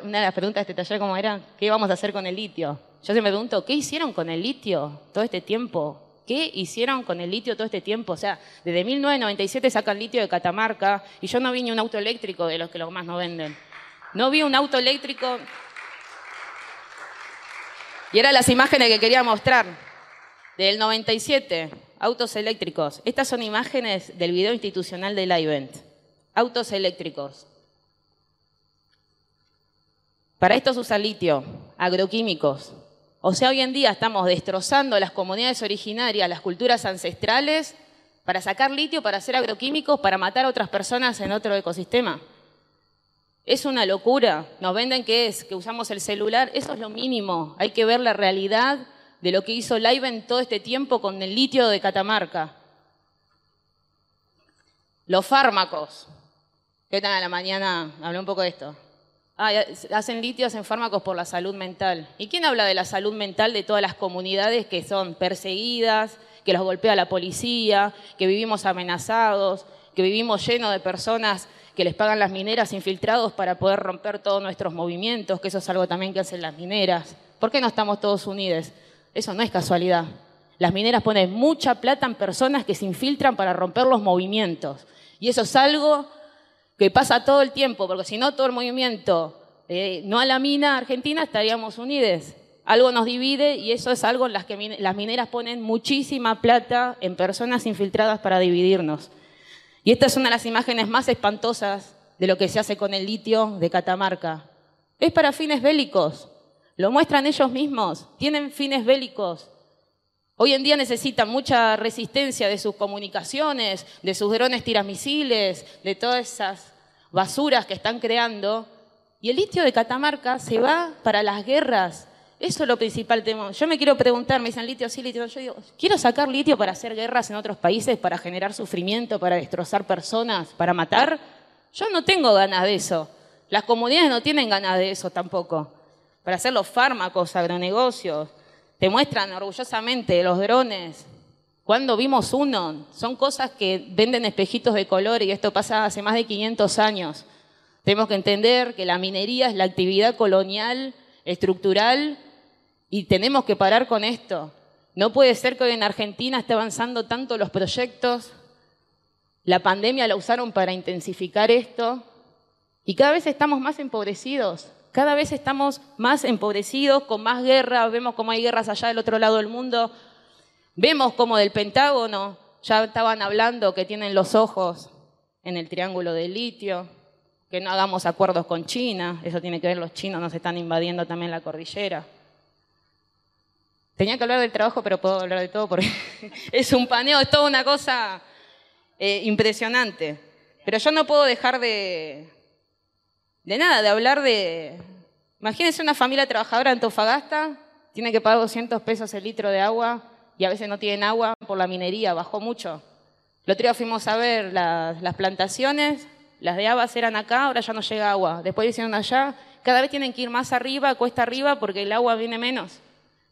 una de las preguntas de este taller como era, ¿qué vamos a hacer con el litio? Yo se me pregunto, ¿qué hicieron con el litio todo este tiempo? ¿Qué hicieron con el litio todo este tiempo? O sea, desde 1997 sacan litio de Catamarca y yo no vi ni un auto eléctrico de los que los más no venden. No vi un auto eléctrico. Y eran las imágenes que quería mostrar. Del 97, autos eléctricos. Estas son imágenes del video institucional del event. Autos eléctricos. Para esto se usa litio, agroquímicos, o sea, hoy en día estamos destrozando las comunidades originarias, las culturas ancestrales, para sacar litio, para hacer agroquímicos, para matar a otras personas en otro ecosistema. Es una locura. Nos venden que es, que usamos el celular. Eso es lo mínimo. Hay que ver la realidad de lo que hizo Live en todo este tiempo con el litio de Catamarca. Los fármacos. ¿Qué tal a la mañana? Hablé un poco de esto. Ah, hacen litio, hacen fármacos por la salud mental. ¿Y quién habla de la salud mental de todas las comunidades que son perseguidas, que los golpea la policía, que vivimos amenazados, que vivimos llenos de personas que les pagan las mineras infiltrados para poder romper todos nuestros movimientos, que eso es algo también que hacen las mineras? ¿Por qué no estamos todos unidos? Eso no es casualidad. Las mineras ponen mucha plata en personas que se infiltran para romper los movimientos. Y eso es algo que pasa todo el tiempo, porque si no todo el movimiento eh, no a la mina argentina estaríamos unidos. Algo nos divide y eso es algo en las que las mineras ponen muchísima plata en personas infiltradas para dividirnos. Y esta es una de las imágenes más espantosas de lo que se hace con el litio de Catamarca. Es para fines bélicos. Lo muestran ellos mismos. Tienen fines bélicos. Hoy en día necesitan mucha resistencia de sus comunicaciones, de sus drones tiramisiles, de todas esas basuras que están creando. Y el litio de Catamarca se va para las guerras. Eso es lo principal. Yo me quiero preguntar, me dicen litio, sí, litio. Yo digo, quiero sacar litio para hacer guerras en otros países, para generar sufrimiento, para destrozar personas, para matar. Yo no tengo ganas de eso. Las comunidades no tienen ganas de eso tampoco. Para hacer los fármacos, agronegocios, te muestran orgullosamente los drones. Cuando vimos uno, son cosas que venden espejitos de color y esto pasa hace más de 500 años. Tenemos que entender que la minería es la actividad colonial, estructural, y tenemos que parar con esto. No puede ser que en Argentina esté avanzando tanto los proyectos. La pandemia la usaron para intensificar esto Y cada vez estamos más empobrecidos, cada vez estamos más empobrecidos, con más guerras, vemos cómo hay guerras allá del otro lado del mundo, vemos como del Pentágono ya estaban hablando que tienen los ojos en el triángulo de litio, que no hagamos acuerdos con China, eso tiene que ver, los chinos nos están invadiendo también la cordillera. Tenía que hablar del trabajo, pero puedo hablar de todo porque es un paneo, es toda una cosa eh, impresionante. Pero yo no puedo dejar de, de nada, de hablar de... Imagínense una familia trabajadora en Antofagasta, tiene que pagar 200 pesos el litro de agua y a veces no tienen agua por la minería, bajó mucho. El otro día fuimos a ver las, las plantaciones, las de habas eran acá, ahora ya no llega agua. Después hicieron allá, cada vez tienen que ir más arriba, cuesta arriba, porque el agua viene menos.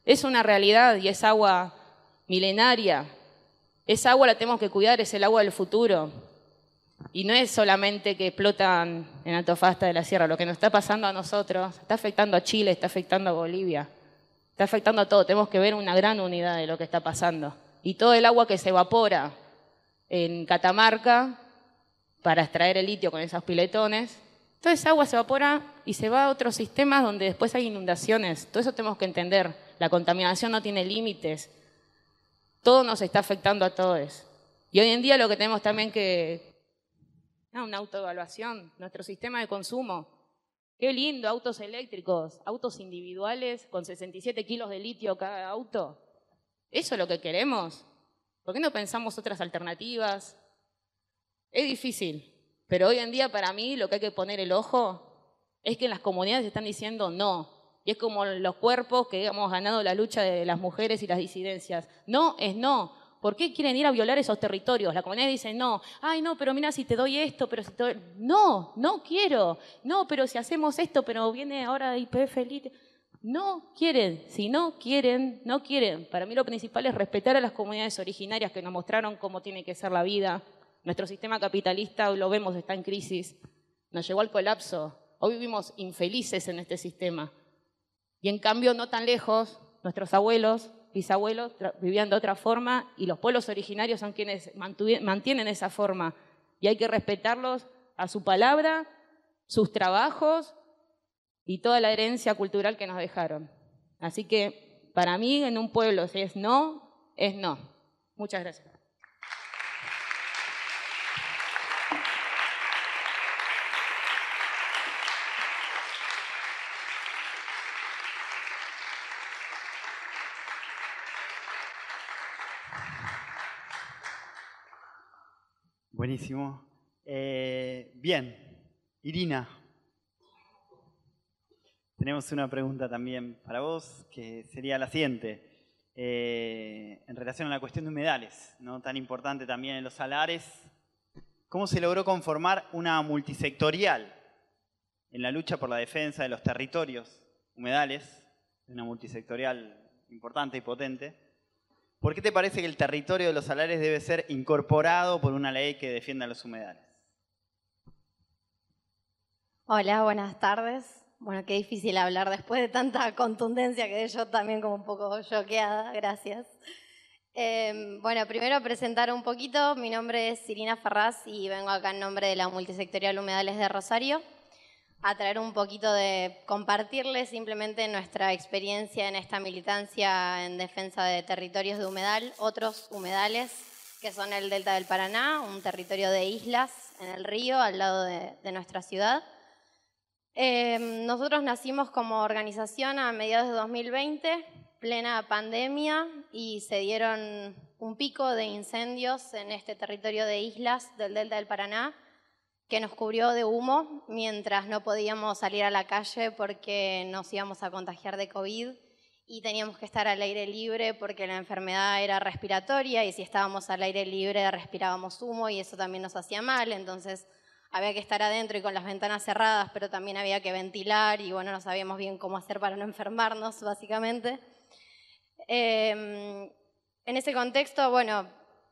Es una realidad y es agua milenaria. Esa agua la tenemos que cuidar, es el agua del futuro. Y no es solamente que explotan en Antofagasta de la Sierra, lo que nos está pasando a nosotros está afectando a Chile, está afectando a Bolivia, está afectando a todo. Tenemos que ver una gran unidad de lo que está pasando. Y todo el agua que se evapora en Catamarca para extraer el litio con esos piletones, toda esa agua se evapora y se va a otros sistemas donde después hay inundaciones. Todo eso tenemos que entender. La contaminación no tiene límites. Todo nos está afectando a todos. Y hoy en día lo que tenemos también que... una autoevaluación, nuestro sistema de consumo. Qué lindo, autos eléctricos, autos individuales con 67 kilos de litio cada auto. ¿Eso es lo que queremos? ¿Por qué no pensamos otras alternativas? Es difícil, pero hoy en día para mí lo que hay que poner el ojo es que en las comunidades están diciendo no. Y es como los cuerpos que hemos ganado la lucha de las mujeres y las disidencias. No es no. ¿Por qué quieren ir a violar esos territorios? La comunidad dice no. Ay, no, pero mira si te doy esto, pero si te doy... No, no quiero. No, pero si hacemos esto, pero viene ahora IPF. No quieren, si no quieren, no quieren. Para mí lo principal es respetar a las comunidades originarias que nos mostraron cómo tiene que ser la vida. Nuestro sistema capitalista, lo vemos, está en crisis. Nos llegó al colapso. Hoy vivimos infelices en este sistema. Y en cambio, no tan lejos, nuestros abuelos, bisabuelos vivían de otra forma y los pueblos originarios son quienes mantienen esa forma. Y hay que respetarlos a su palabra, sus trabajos y toda la herencia cultural que nos dejaron. Así que para mí en un pueblo si es no, es no. Muchas gracias. Buenísimo. Eh, bien, Irina, tenemos una pregunta también para vos, que sería la siguiente. Eh, en relación a la cuestión de humedales, ¿no? tan importante también en los salares, ¿cómo se logró conformar una multisectorial en la lucha por la defensa de los territorios humedales, una multisectorial importante y potente? ¿Por qué te parece que el territorio de los salares debe ser incorporado por una ley que defienda los humedales? Hola, buenas tardes. Bueno, qué difícil hablar después de tanta contundencia que yo también como un poco choqueada, gracias. Em, bueno, primero presentar un poquito, mi nombre es Irina Ferraz y vengo acá en nombre de la Multisectorial Humedales de Rosario a traer un poquito de compartirles simplemente nuestra experiencia en esta militancia en defensa de territorios de humedal, otros humedales que son el Delta del Paraná, un territorio de islas en el río al lado de nuestra ciudad. Em, nosotros nacimos como organización a mediados de 2020, plena pandemia, y se dieron un pico de incendios en este territorio de islas del Delta del Paraná que nos cubrió de humo mientras no podíamos salir a la calle porque nos íbamos a contagiar de COVID y teníamos que estar al aire libre porque la enfermedad era respiratoria y si estábamos al aire libre respirábamos humo y eso también nos hacía mal. Entonces había que estar adentro y con las ventanas cerradas, pero también había que ventilar y bueno, no sabíamos bien cómo hacer para no enfermarnos, básicamente. Em, en ese contexto, bueno,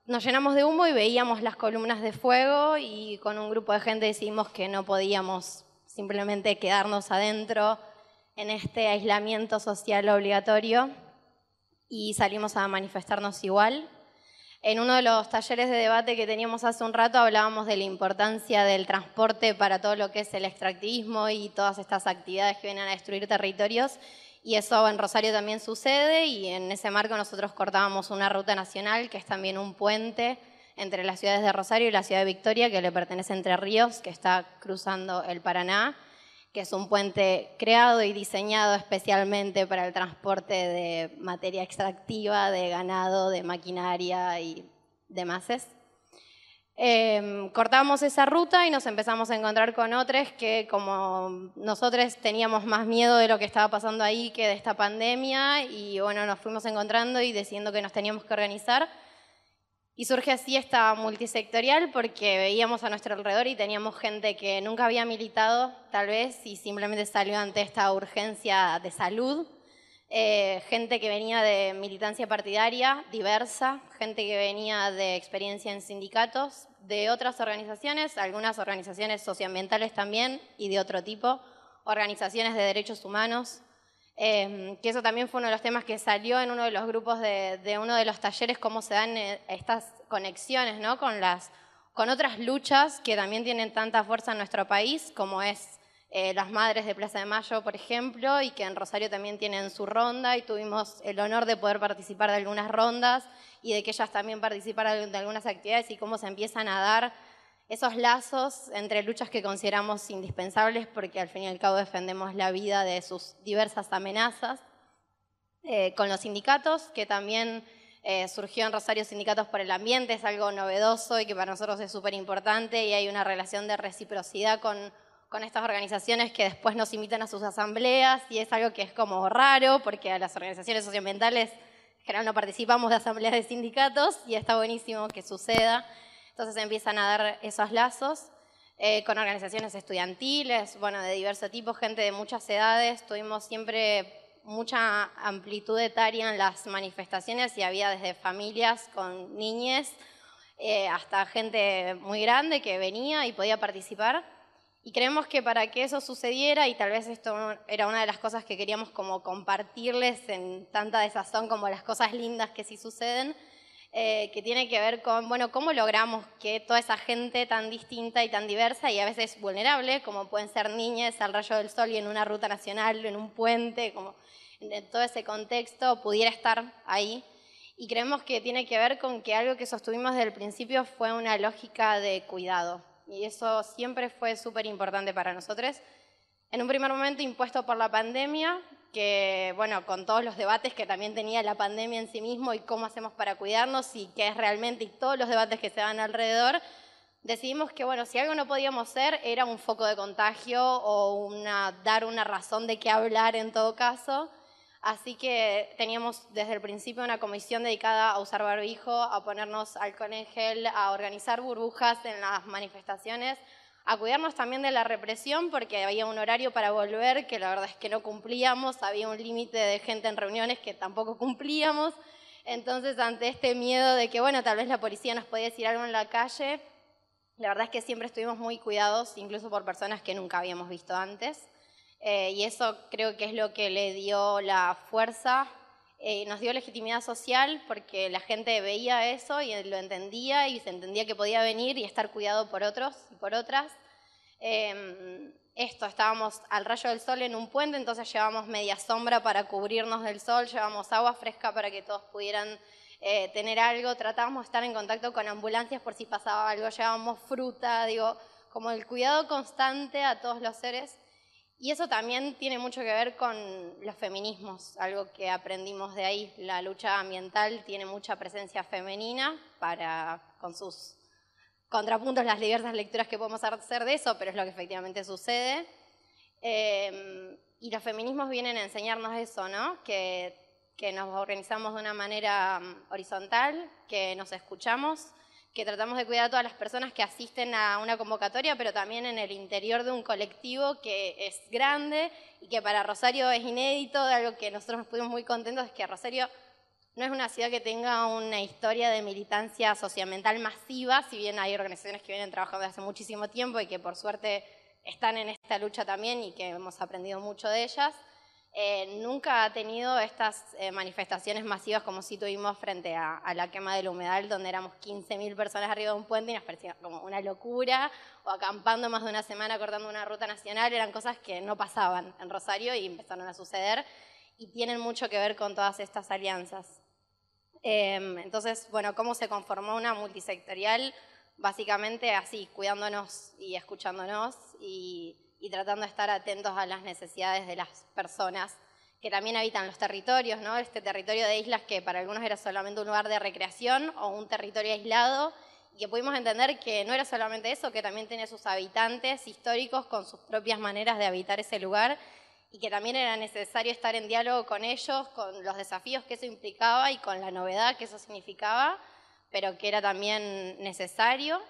nos llenamos de humo y veíamos las columnas de fuego y con un grupo de gente decidimos que no podíamos simplemente quedarnos adentro en este aislamiento social obligatorio y salimos a manifestarnos igual. En uno de los talleres de debate que teníamos hace un rato hablábamos de la importancia del transporte para todo lo que es el extractivismo y todas estas actividades que vienen a destruir territorios. Y eso en Rosario también sucede y en ese marco nosotros cortábamos una ruta nacional que es también un puente entre las ciudades de Rosario y la ciudad de Victoria que le pertenece a Entre Ríos, que está cruzando el Paraná, que es un puente creado y diseñado especialmente para el transporte de materia extractiva, de ganado, de maquinaria y demás. Eh, cortamos esa ruta y nos empezamos a encontrar con otros que como nosotros teníamos más miedo de lo que estaba pasando ahí que de esta pandemia y bueno, nos fuimos encontrando y diciendo que nos teníamos que organizar y surge así esta multisectorial porque veíamos a nuestro alrededor y teníamos gente que nunca había militado, tal vez, y simplemente salió ante esta urgencia de salud. Eh, gente que venía de militancia partidaria diversa, gente que venía de experiencia en sindicatos, de otras organizaciones, algunas organizaciones socioambientales también y de otro tipo, organizaciones de derechos humanos, Em, que eso también fue uno de los temas que salió en uno de los grupos de, uno de los talleres, cómo se dan eh, estas conexiones ¿no? con, las, con otras luchas que también tienen tanta fuerza en nuestro país, como es eh, las Madres de Plaza de Mayo, por ejemplo, y que en Rosario también tienen su ronda y tuvimos el honor de poder participar de algunas rondas y de que ellas también participaran de algunas actividades y cómo se empiezan a dar esos lazos entre luchas que consideramos indispensables porque al fin y al cabo defendemos la vida de sus diversas amenazas, eh, con los sindicatos, que también eh, surgió en Rosario Sindicatos por el Ambiente, es algo novedoso y que para nosotros es súper importante y hay una relación de reciprocidad con, con estas organizaciones que después nos invitan a sus asambleas y es algo que es como raro porque a las organizaciones socioambientales en general no participamos de asambleas de sindicatos y está buenísimo que suceda. Entonces empiezan a dar esos lazos eh, con organizaciones estudiantiles, bueno, de diverso tipo, gente de muchas edades. Tuvimos siempre mucha amplitud etaria en las manifestaciones y había desde familias con niñes eh, hasta gente muy grande que venía y podía participar. Y creemos que para que eso sucediera, y tal vez esto era una de las cosas que queríamos como compartirles en tanta desazón como las cosas lindas que sí suceden, eh, que tiene que ver con, bueno, cómo logramos que toda esa gente tan distinta y tan diversa y a veces vulnerable, como pueden ser niñas al rayo del sol y en una ruta nacional, en un puente, como en todo ese contexto, pudiera estar ahí. Y creemos que tiene que ver con que algo que sostuvimos desde el principio fue una lógica de cuidado. Y eso siempre fue súper importante para nosotros. En un primer momento impuesto por la pandemia, que, bueno, con todos los debates que también tenía la pandemia en sí mismo y cómo hacemos para cuidarnos y qué es realmente y todos los debates que se dan alrededor, decidimos que, bueno, si algo no podíamos ser era un foco de contagio o dar una razón de qué hablar en todo caso. Así que teníamos desde el principio una comisión dedicada a usar barbijo, a ponernos alcohol en gel, a organizar burbujas en las manifestaciones, a cuidarnos también de la represión porque había un horario para volver que la verdad es que no cumplíamos, había un límite de gente en reuniones que tampoco cumplíamos. Entonces, ante este miedo de que, bueno, tal vez la policía nos podía decir algo en la calle, la verdad es que siempre estuvimos muy cuidados, incluso por personas que nunca habíamos visto antes. Eh, y eso creo que es lo que le dio la fuerza eh, nos dio legitimidad social porque la gente veía eso y lo entendía y se entendía que podía venir y estar cuidado por otros y por otras. Em, esto, estábamos al rayo del sol en un puente, entonces llevamos media sombra para cubrirnos del sol, llevamos agua fresca para que todos pudieran eh, tener algo, tratábamos de estar en contacto con ambulancias por si pasaba algo, llevábamos fruta, digo, como el cuidado constante a todos los seres y eso también tiene mucho que ver con los feminismos, algo que aprendimos de ahí. La lucha ambiental tiene mucha presencia femenina para, con sus contrapuntos, las diversas lecturas que podemos hacer de eso, pero es lo que efectivamente sucede. Em, y los feminismos vienen a enseñarnos eso, ¿no? Que, nos organizamos de una manera mm, horizontal, que nos escuchamos, que tratamos de cuidar a todas las personas que asisten a una convocatoria, pero también en el interior de un colectivo que es grande y que para Rosario es inédito, de algo que nosotros nos pudimos muy contentos, es que Rosario no es una ciudad que tenga una historia de militancia socioambiental masiva, si bien hay organizaciones que vienen trabajando desde hace muchísimo tiempo y que por suerte están en esta lucha también y que hemos aprendido mucho de ellas. Eh, nunca ha tenido estas eh, manifestaciones masivas como si tuvimos frente a, la quema del humedal, donde éramos 15.000 personas arriba de un puente y nos parecía como una locura, o acampando más de una semana cortando una ruta nacional, eran cosas que no pasaban en Rosario y empezaron a suceder y tienen mucho que ver con todas estas alianzas. Em, entonces, bueno, ¿cómo se conformó una multisectorial? Básicamente así, cuidándonos y escuchándonos y y tratando de estar atentos a las necesidades de las personas que también habitan los territorios, ¿no? Este territorio de islas que para algunos era solamente un lugar de recreación o un territorio aislado y que pudimos entender que no era solamente eso, que también tiene sus habitantes históricos con sus propias maneras de habitar ese lugar y que también era necesario estar en diálogo con ellos, con los desafíos que eso implicaba y con la novedad que eso significaba, pero que era también necesario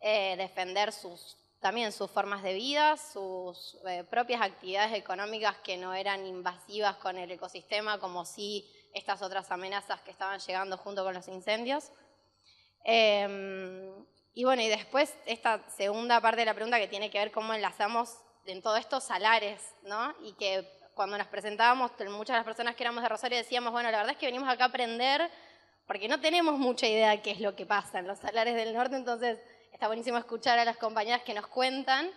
eh, defender sus también sus formas de vida, sus eh, propias actividades económicas que no eran invasivas con el ecosistema, como si estas otras amenazas que estaban llegando junto con los incendios. Em, y bueno, y después esta segunda parte de la pregunta que tiene que ver cómo enlazamos en todo esto salares, ¿no? Y que cuando nos presentábamos, muchas de las personas que éramos de Rosario decíamos, bueno, la verdad es que venimos acá a aprender porque no tenemos mucha idea de qué es lo que pasa en los salares del norte, entonces está buenísimo escuchar a las compañeras que nos cuentan,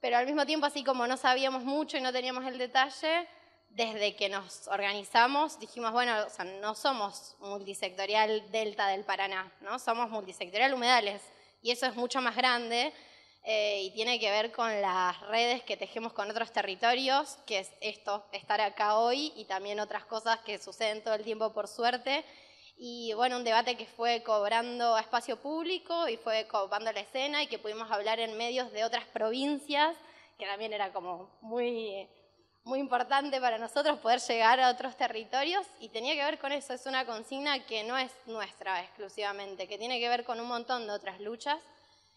pero al mismo tiempo, así como no sabíamos mucho y no teníamos el detalle, desde que nos organizamos dijimos, bueno, no somos multisectorial Delta del Paraná, ¿no? somos multisectorial Humedales, y eso es mucho más grande eh, y tiene que ver con las redes que tejemos con otros territorios, que es esto, estar acá hoy y también otras cosas que suceden todo el tiempo por suerte y bueno, un debate que fue cobrando espacio público y fue copando la escena y que pudimos hablar en medios de otras provincias, que también era como muy, muy importante para nosotros poder llegar a otros territorios y tenía que ver con eso, es una consigna que no es nuestra exclusivamente, que tiene que ver con un montón de otras luchas.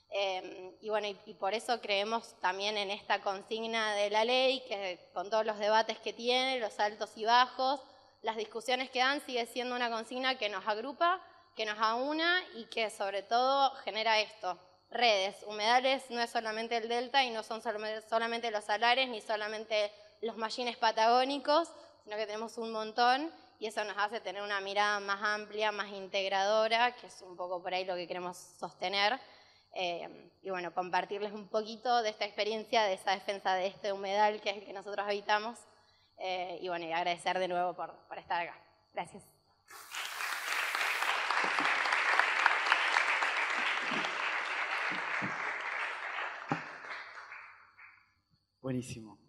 Eh, y bueno, y, por eso creemos también en esta consigna de la ley, que con todos los debates que tiene, los altos y bajos, las discusiones que dan sigue siendo una consigna que nos agrupa, que nos aúna y que sobre todo genera esto, redes. Humedales no es solamente el delta y no son solamente los salares ni solamente los mallines patagónicos, sino que tenemos un montón y eso nos hace tener una mirada más amplia, más integradora, que es un poco por ahí lo que queremos sostener. Eh, y bueno, compartirles un poquito de esta experiencia, de esa defensa de este humedal que es el que nosotros habitamos. Eh, y bueno, y agradecer de nuevo por, por estar acá. Gracias. Buenísimo.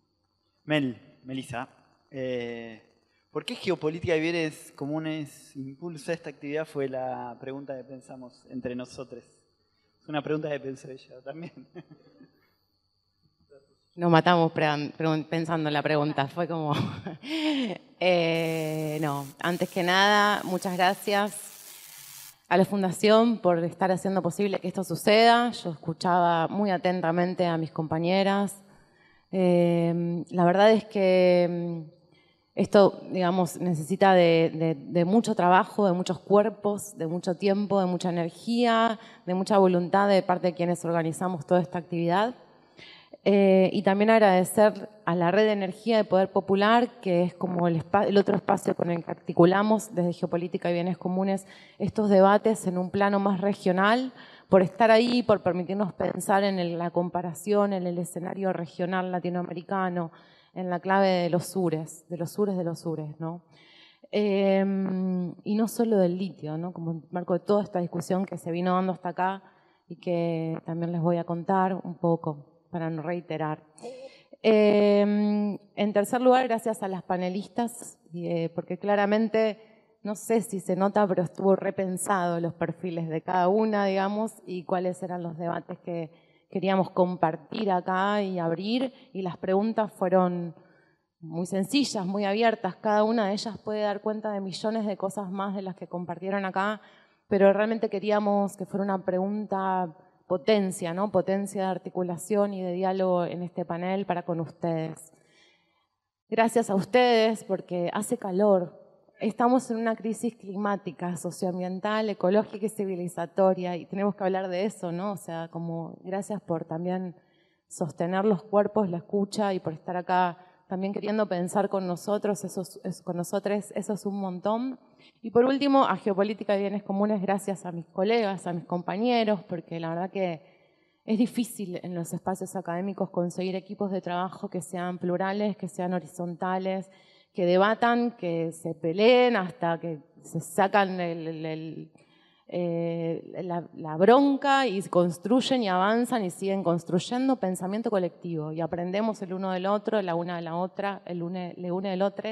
Mel, Melissa, eh, ¿por qué geopolítica y bienes comunes impulsa esta actividad? Fue la pregunta que pensamos entre nosotros. Es una pregunta que pensé yo también. Nos matamos pensando en la pregunta, fue como... Eh, no, antes que nada, muchas gracias a la Fundación por estar haciendo posible que esto suceda. Yo escuchaba muy atentamente a mis compañeras. Eh, la verdad es que mm, esto, digamos, necesita de mucho trabajo, de muchos cuerpos, de mucho tiempo, de mucha energía, de mucha voluntad de parte de quienes organizamos toda esta actividad. Eh, y también agradecer a la Red de Energía de Poder Popular, que es como el, otro espacio con el que articulamos desde Geopolítica y Bienes Comunes estos debates en un plano más regional, por estar ahí, por permitirnos pensar en la comparación, en el escenario regional latinoamericano, en la clave de los sures, de los sures de los sures, ¿no? Em, y no solo del litio, ¿no? Como en marco de toda esta discusión que se vino dando hasta acá y que también les voy a contar un poco para no reiterar. Em, en tercer lugar, gracias a las panelistas, eh, porque claramente, no sé si se nota, pero estuvo repensado los perfiles de cada una, digamos, y cuáles eran los debates que queríamos compartir acá y abrir, y las preguntas fueron muy sencillas, muy abiertas, cada una de ellas puede dar cuenta de millones de cosas más de las que compartieron acá, pero realmente queríamos que fuera una pregunta potencia, ¿no? Potencia de articulación y de diálogo en este panel para con ustedes. Gracias a ustedes porque hace calor. Estamos en una crisis climática, socioambiental, ecológica y civilizatoria y tenemos que hablar de eso, ¿no? O sea, como gracias por también sostener los cuerpos, la escucha y por estar acá también queriendo pensar con nosotros, eso es, con nosotros, eso es un montón. Y por último, a Geopolítica de Bienes Comunes, gracias a mis colegas, a mis compañeros, porque la verdad que es difícil en los espacios académicos conseguir equipos de trabajo que sean plurales, que sean horizontales, que debatan, que se peleen hasta que se sacan el eh, la, bronca y construyen y avanzan y siguen construyendo pensamiento colectivo. Y aprendemos el uno del otro, la una de la otra, el une, le une del otro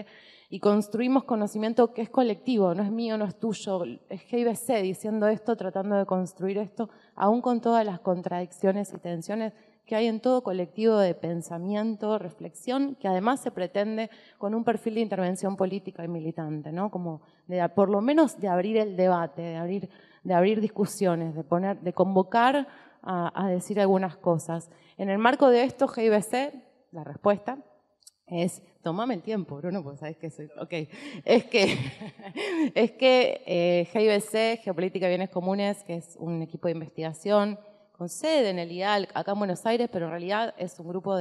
y construimos conocimiento que es colectivo, no es mío, no es tuyo, es GIBC diciendo esto, tratando de construir esto, aún con todas las contradicciones y tensiones que hay en todo colectivo de pensamiento, reflexión, que además se pretende con un perfil de intervención política y militante, ¿no? Como de, por lo menos de abrir el debate, de abrir, de abrir discusiones, de, poner, de convocar a, decir algunas cosas. En el marco de esto, GIBC, la respuesta es, tomame el tiempo, Bruno, pues sabes que soy, ok, es que, es que eh, GIBC, Geopolítica de Bienes Comunes, que es un equipo de investigación con sede en el IAL, acá en Buenos Aires, pero en realidad es un grupo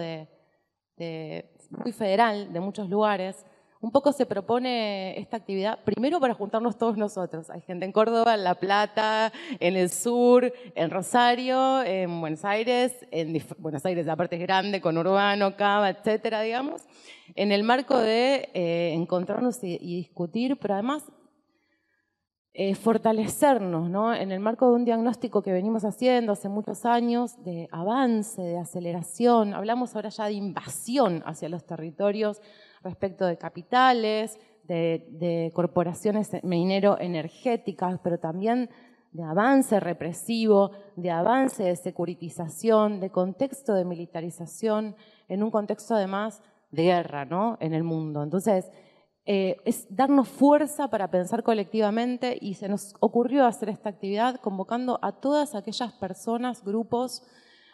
muy federal de muchos lugares, un poco se propone esta actividad, primero para juntarnos todos nosotros. Hay gente en Córdoba, en La Plata, en el sur, en Rosario, en Buenos Aires, en Buenos Aires la parte es grande, con Urbano, Cava, etcétera, digamos, en el marco de eh, encontrarnos y, discutir, pero además eh, fortalecernos, ¿no? En el marco de un diagnóstico que venimos haciendo hace muchos años de avance, de aceleración, hablamos ahora ya de invasión hacia los territorios respecto de capitales, de, corporaciones minero-energéticas, pero también de avance represivo, de avance de securitización, de contexto de militarización, en un contexto además de guerra ¿no? en el mundo. Entonces, eh, es darnos fuerza para pensar colectivamente y se nos ocurrió hacer esta actividad convocando a todas aquellas personas, grupos,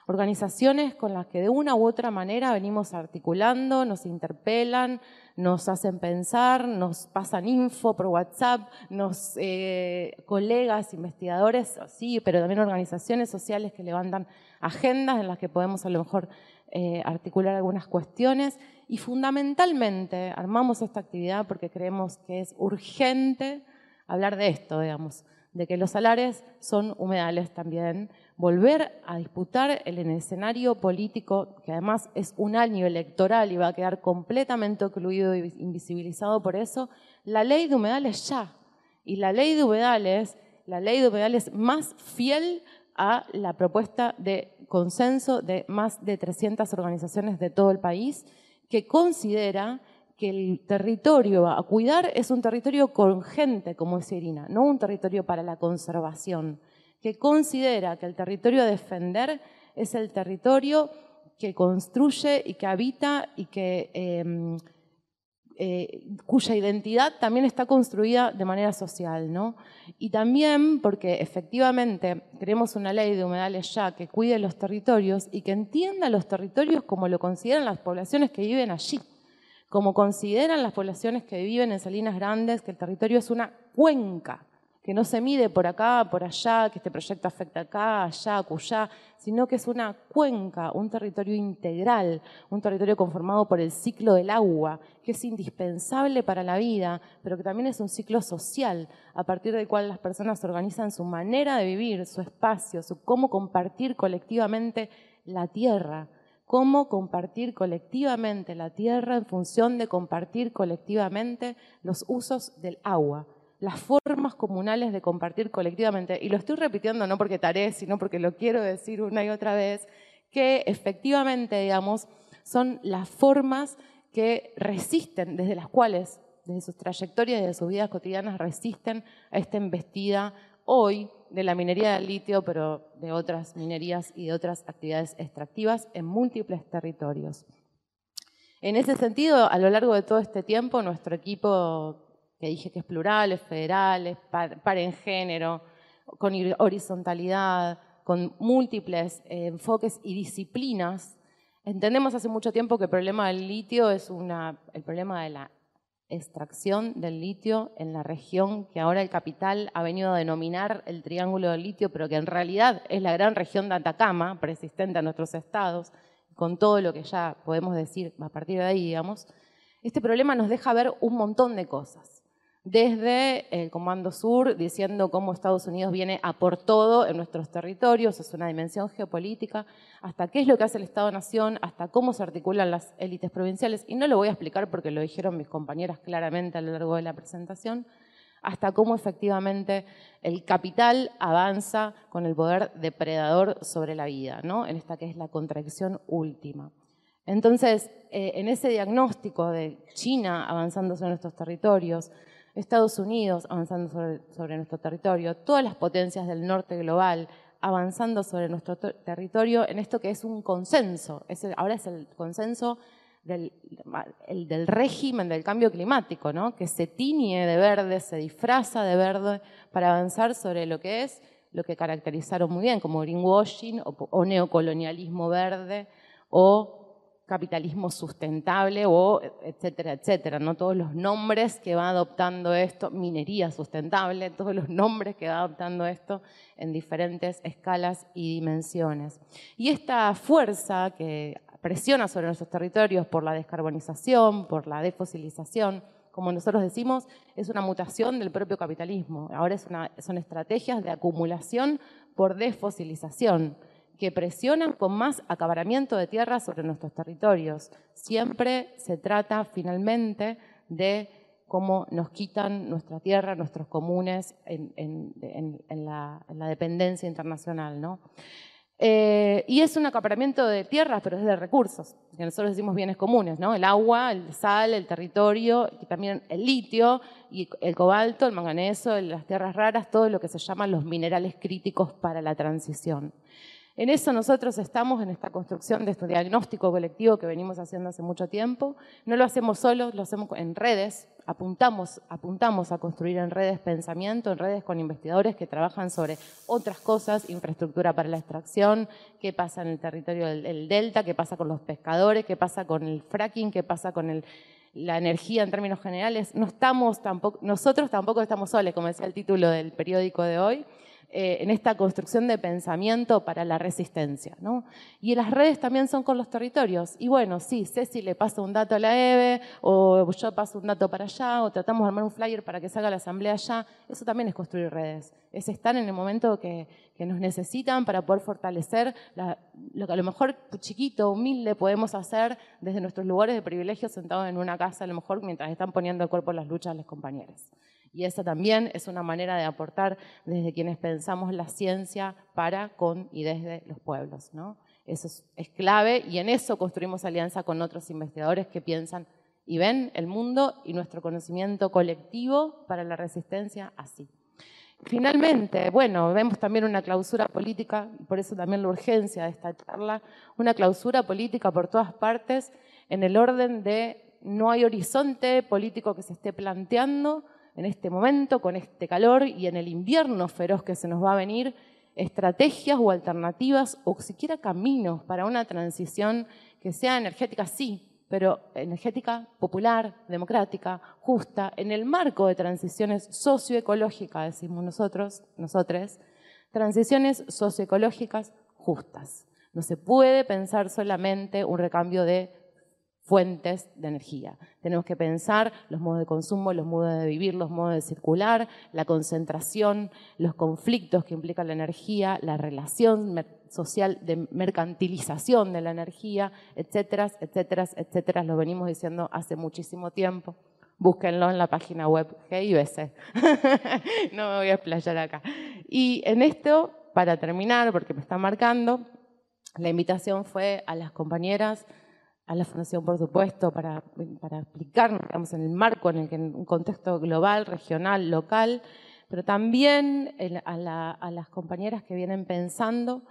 organizaciones con las que de una u otra manera venimos articulando, nos interpelan, nos hacen pensar, nos pasan info por WhatsApp, nos eh, colegas, investigadores, sí, pero también organizaciones sociales que levantan agendas en las que podemos a lo mejor eh, articular algunas cuestiones y fundamentalmente armamos esta actividad porque creemos que es urgente hablar de esto, digamos, de que los salares son humedales también, volver a disputar en el escenario político, que además es un año electoral y va a quedar completamente ocluido e invisibilizado por eso, la ley de humedales ya. Y la ley de humedales, la ley de humedales más fiel a la propuesta de consenso de más de 300 organizaciones de todo el país, que considera que el territorio a cuidar es un territorio con gente, como es Irina, no un territorio para la conservación que considera que el territorio a defender es el territorio que construye y que habita y que, em, eh, cuya identidad también está construida de manera social. ¿no? Y también porque efectivamente queremos una ley de humedales ya que cuide los territorios y que entienda los territorios como lo consideran las poblaciones que viven allí como consideran las poblaciones que viven en Salinas Grandes, que el territorio es una cuenca, que no se mide por acá, por allá, que este proyecto afecta acá, allá, acullá, sino que es una cuenca, un territorio integral, un territorio conformado por el ciclo del agua, que es indispensable para la vida, pero que también es un ciclo social, a partir del cual las personas organizan su manera de vivir, su espacio, su cómo compartir colectivamente la tierra cómo compartir colectivamente la tierra en función de compartir colectivamente los usos del agua, las formas comunales de compartir colectivamente. Y lo estoy repitiendo no porque taré, sino porque lo quiero decir una y otra vez, que efectivamente, digamos, son las formas que resisten, desde las cuales, desde sus trayectorias y de sus vidas cotidianas, resisten a esta embestida hoy de la minería del litio, pero de otras minerías y de otras actividades extractivas en múltiples territorios. En ese sentido, a lo largo de todo este tiempo, nuestro equipo que dije que es plural, es federal, es par, en género, con horizontalidad, con múltiples eh, enfoques y disciplinas. Entendemos hace mucho tiempo que el problema del litio es el problema de la extracción del litio en la región que ahora el capital ha venido a denominar el Triángulo del Litio, pero que en realidad es la gran región de Atacama, persistente a nuestros estados, con todo lo que ya podemos decir a partir de ahí, digamos, este problema nos deja ver un montón de cosas desde el Comando Sur, diciendo cómo Estados Unidos viene a por todo en nuestros territorios, es una dimensión geopolítica, hasta qué es lo que hace el Estado-Nación, hasta cómo se articulan las élites provinciales, y no lo voy a explicar porque lo dijeron mis compañeras claramente a lo largo de la presentación, hasta cómo efectivamente el capital avanza con el poder depredador sobre la vida, ¿no? en esta que es la contradicción última. Entonces, eh, en ese diagnóstico de China avanzando sobre nuestros territorios, Estados Unidos avanzando sobre, nuestro territorio, todas las potencias del norte global avanzando sobre nuestro territorio en esto que es un consenso. ahora es el consenso del, del, régimen del cambio climático, ¿no? que se tiñe de verde, se disfraza de verde para avanzar sobre lo que es lo que caracterizaron muy bien como greenwashing o neocolonialismo verde o capitalismo sustentable o etcétera, etcétera, ¿no? Todos los nombres que va adoptando esto, minería sustentable, todos los nombres que va adoptando esto en diferentes escalas y dimensiones. Y esta fuerza que presiona sobre nuestros territorios por la descarbonización, por la defosilización, como nosotros decimos, es una mutación del propio capitalismo. Ahora son estrategias de acumulación por desfosilización que presionan con más acabaramiento de tierra sobre nuestros territorios. Siempre se trata finalmente de cómo nos quitan nuestra tierra, nuestros comunes en, la, dependencia internacional. ¿no? Eh, y es un acaparamiento de tierras, pero es de recursos, que nosotros decimos bienes comunes, ¿no? El agua, el sal, el territorio, y también el litio, y el cobalto, el manganeso, las tierras raras, todo lo que se llaman los minerales críticos para la transición. En eso nosotros estamos en esta construcción de este diagnóstico colectivo que venimos haciendo hace mucho tiempo. No lo hacemos solos, lo hacemos en redes. Apuntamos, apuntamos a construir en redes pensamiento, en redes con investigadores que trabajan sobre otras cosas, infraestructura para la extracción, qué pasa en el territorio del, delta, qué pasa con los pescadores, qué pasa con el fracking, qué pasa con la energía en términos generales. Nosotros tampoco estamos solos, como decía el título del periódico de hoy. Eh, en esta construcción de pensamiento para la resistencia. ¿no? Y las redes también son con los territorios. Y bueno, sí, Ceci le pasa un dato a la EVE, o yo paso un dato para allá, o tratamos de armar un flyer para que salga la asamblea allá. Eso también es construir redes. Es estar en el momento que, nos necesitan para poder fortalecer lo que a lo mejor chiquito, humilde podemos hacer desde nuestros lugares de privilegio sentados en una casa, a lo mejor mientras están poniendo el cuerpo en las luchas los compañeros. Y esa también es una manera de aportar desde quienes pensamos la ciencia para, con y desde los pueblos. ¿no? Eso es, clave y en eso construimos alianza con otros investigadores que piensan y ven el mundo y nuestro conocimiento colectivo para la resistencia así. Finalmente, bueno, vemos también una clausura política, por eso también la urgencia de esta charla, una clausura política por todas partes en el orden de no hay horizonte político que se esté planteando, en este momento, con este calor y en el invierno feroz que se nos va a venir, estrategias o alternativas o siquiera caminos para una transición que sea energética, sí, pero energética popular, democrática, justa, en el marco de transiciones socioecológicas, decimos nosotros, nosotros, transiciones socioecológicas justas. No se puede pensar solamente un recambio de fuentes de energía. Tenemos que pensar los modos de consumo, los modos de vivir, los modos de circular, la concentración, los conflictos que implica la energía, la relación social de mercantilización de la energía, etcétera, etcétera, etcétera. Lo venimos diciendo hace muchísimo tiempo. Búsquenlo en la página web GIUS. no me voy a explayar acá. Y en esto, para terminar, porque me está marcando, la invitación fue a las compañeras a la Fundación, por supuesto, para, para explicarnos digamos, en el marco, en, el en un contexto global, regional, local, pero también a, las compañeras que vienen pensando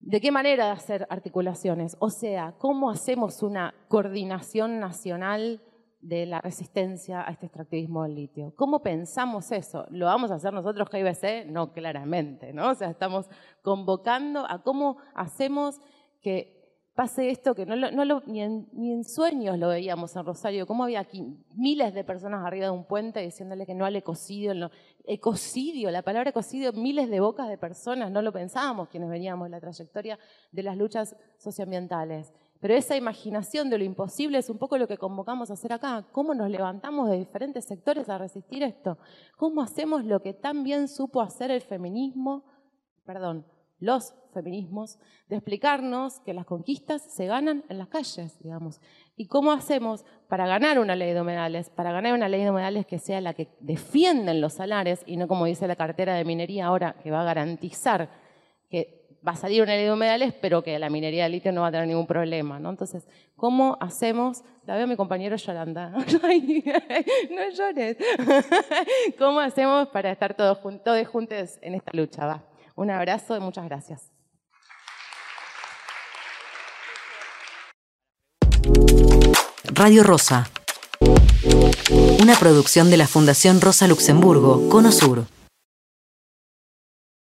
de qué manera hacer articulaciones, o sea, cómo hacemos una coordinación nacional de la resistencia a este extractivismo del litio. ¿Cómo pensamos eso? ¿Lo vamos a hacer nosotros, KIBC? No, claramente, ¿no? O sea, estamos convocando a cómo hacemos que pase esto que no, lo, ni, en, sueños lo veíamos en Rosario, cómo había aquí miles de personas arriba de un puente diciéndole que no al ecocidio, no, ecocidio, la palabra ecocidio, miles de bocas de personas, no lo pensábamos quienes veníamos en la trayectoria de las luchas socioambientales. Pero esa imaginación de lo imposible es un poco lo que convocamos a hacer acá. ¿Cómo nos levantamos de diferentes sectores a resistir esto? ¿Cómo hacemos lo que tan bien supo hacer el feminismo, perdón, los feminismos, de explicarnos que las conquistas se ganan en las calles, digamos. ¿Y cómo hacemos para ganar una ley de humedales? Para ganar una ley de humedales que sea la que defienden los salares y no como dice la cartera de minería ahora, que va a garantizar que va a salir una ley de humedales, pero que la minería de litio no va a tener ningún problema. ¿no? Entonces, ¿cómo hacemos? La veo a mi compañero Yolanda. no llores. ¿Cómo hacemos para estar todos, todos juntos en esta lucha? Va. Un abrazo y muchas gracias. Radio Rosa. Una producción de la Fundación Rosa Luxemburgo, Cono Sur.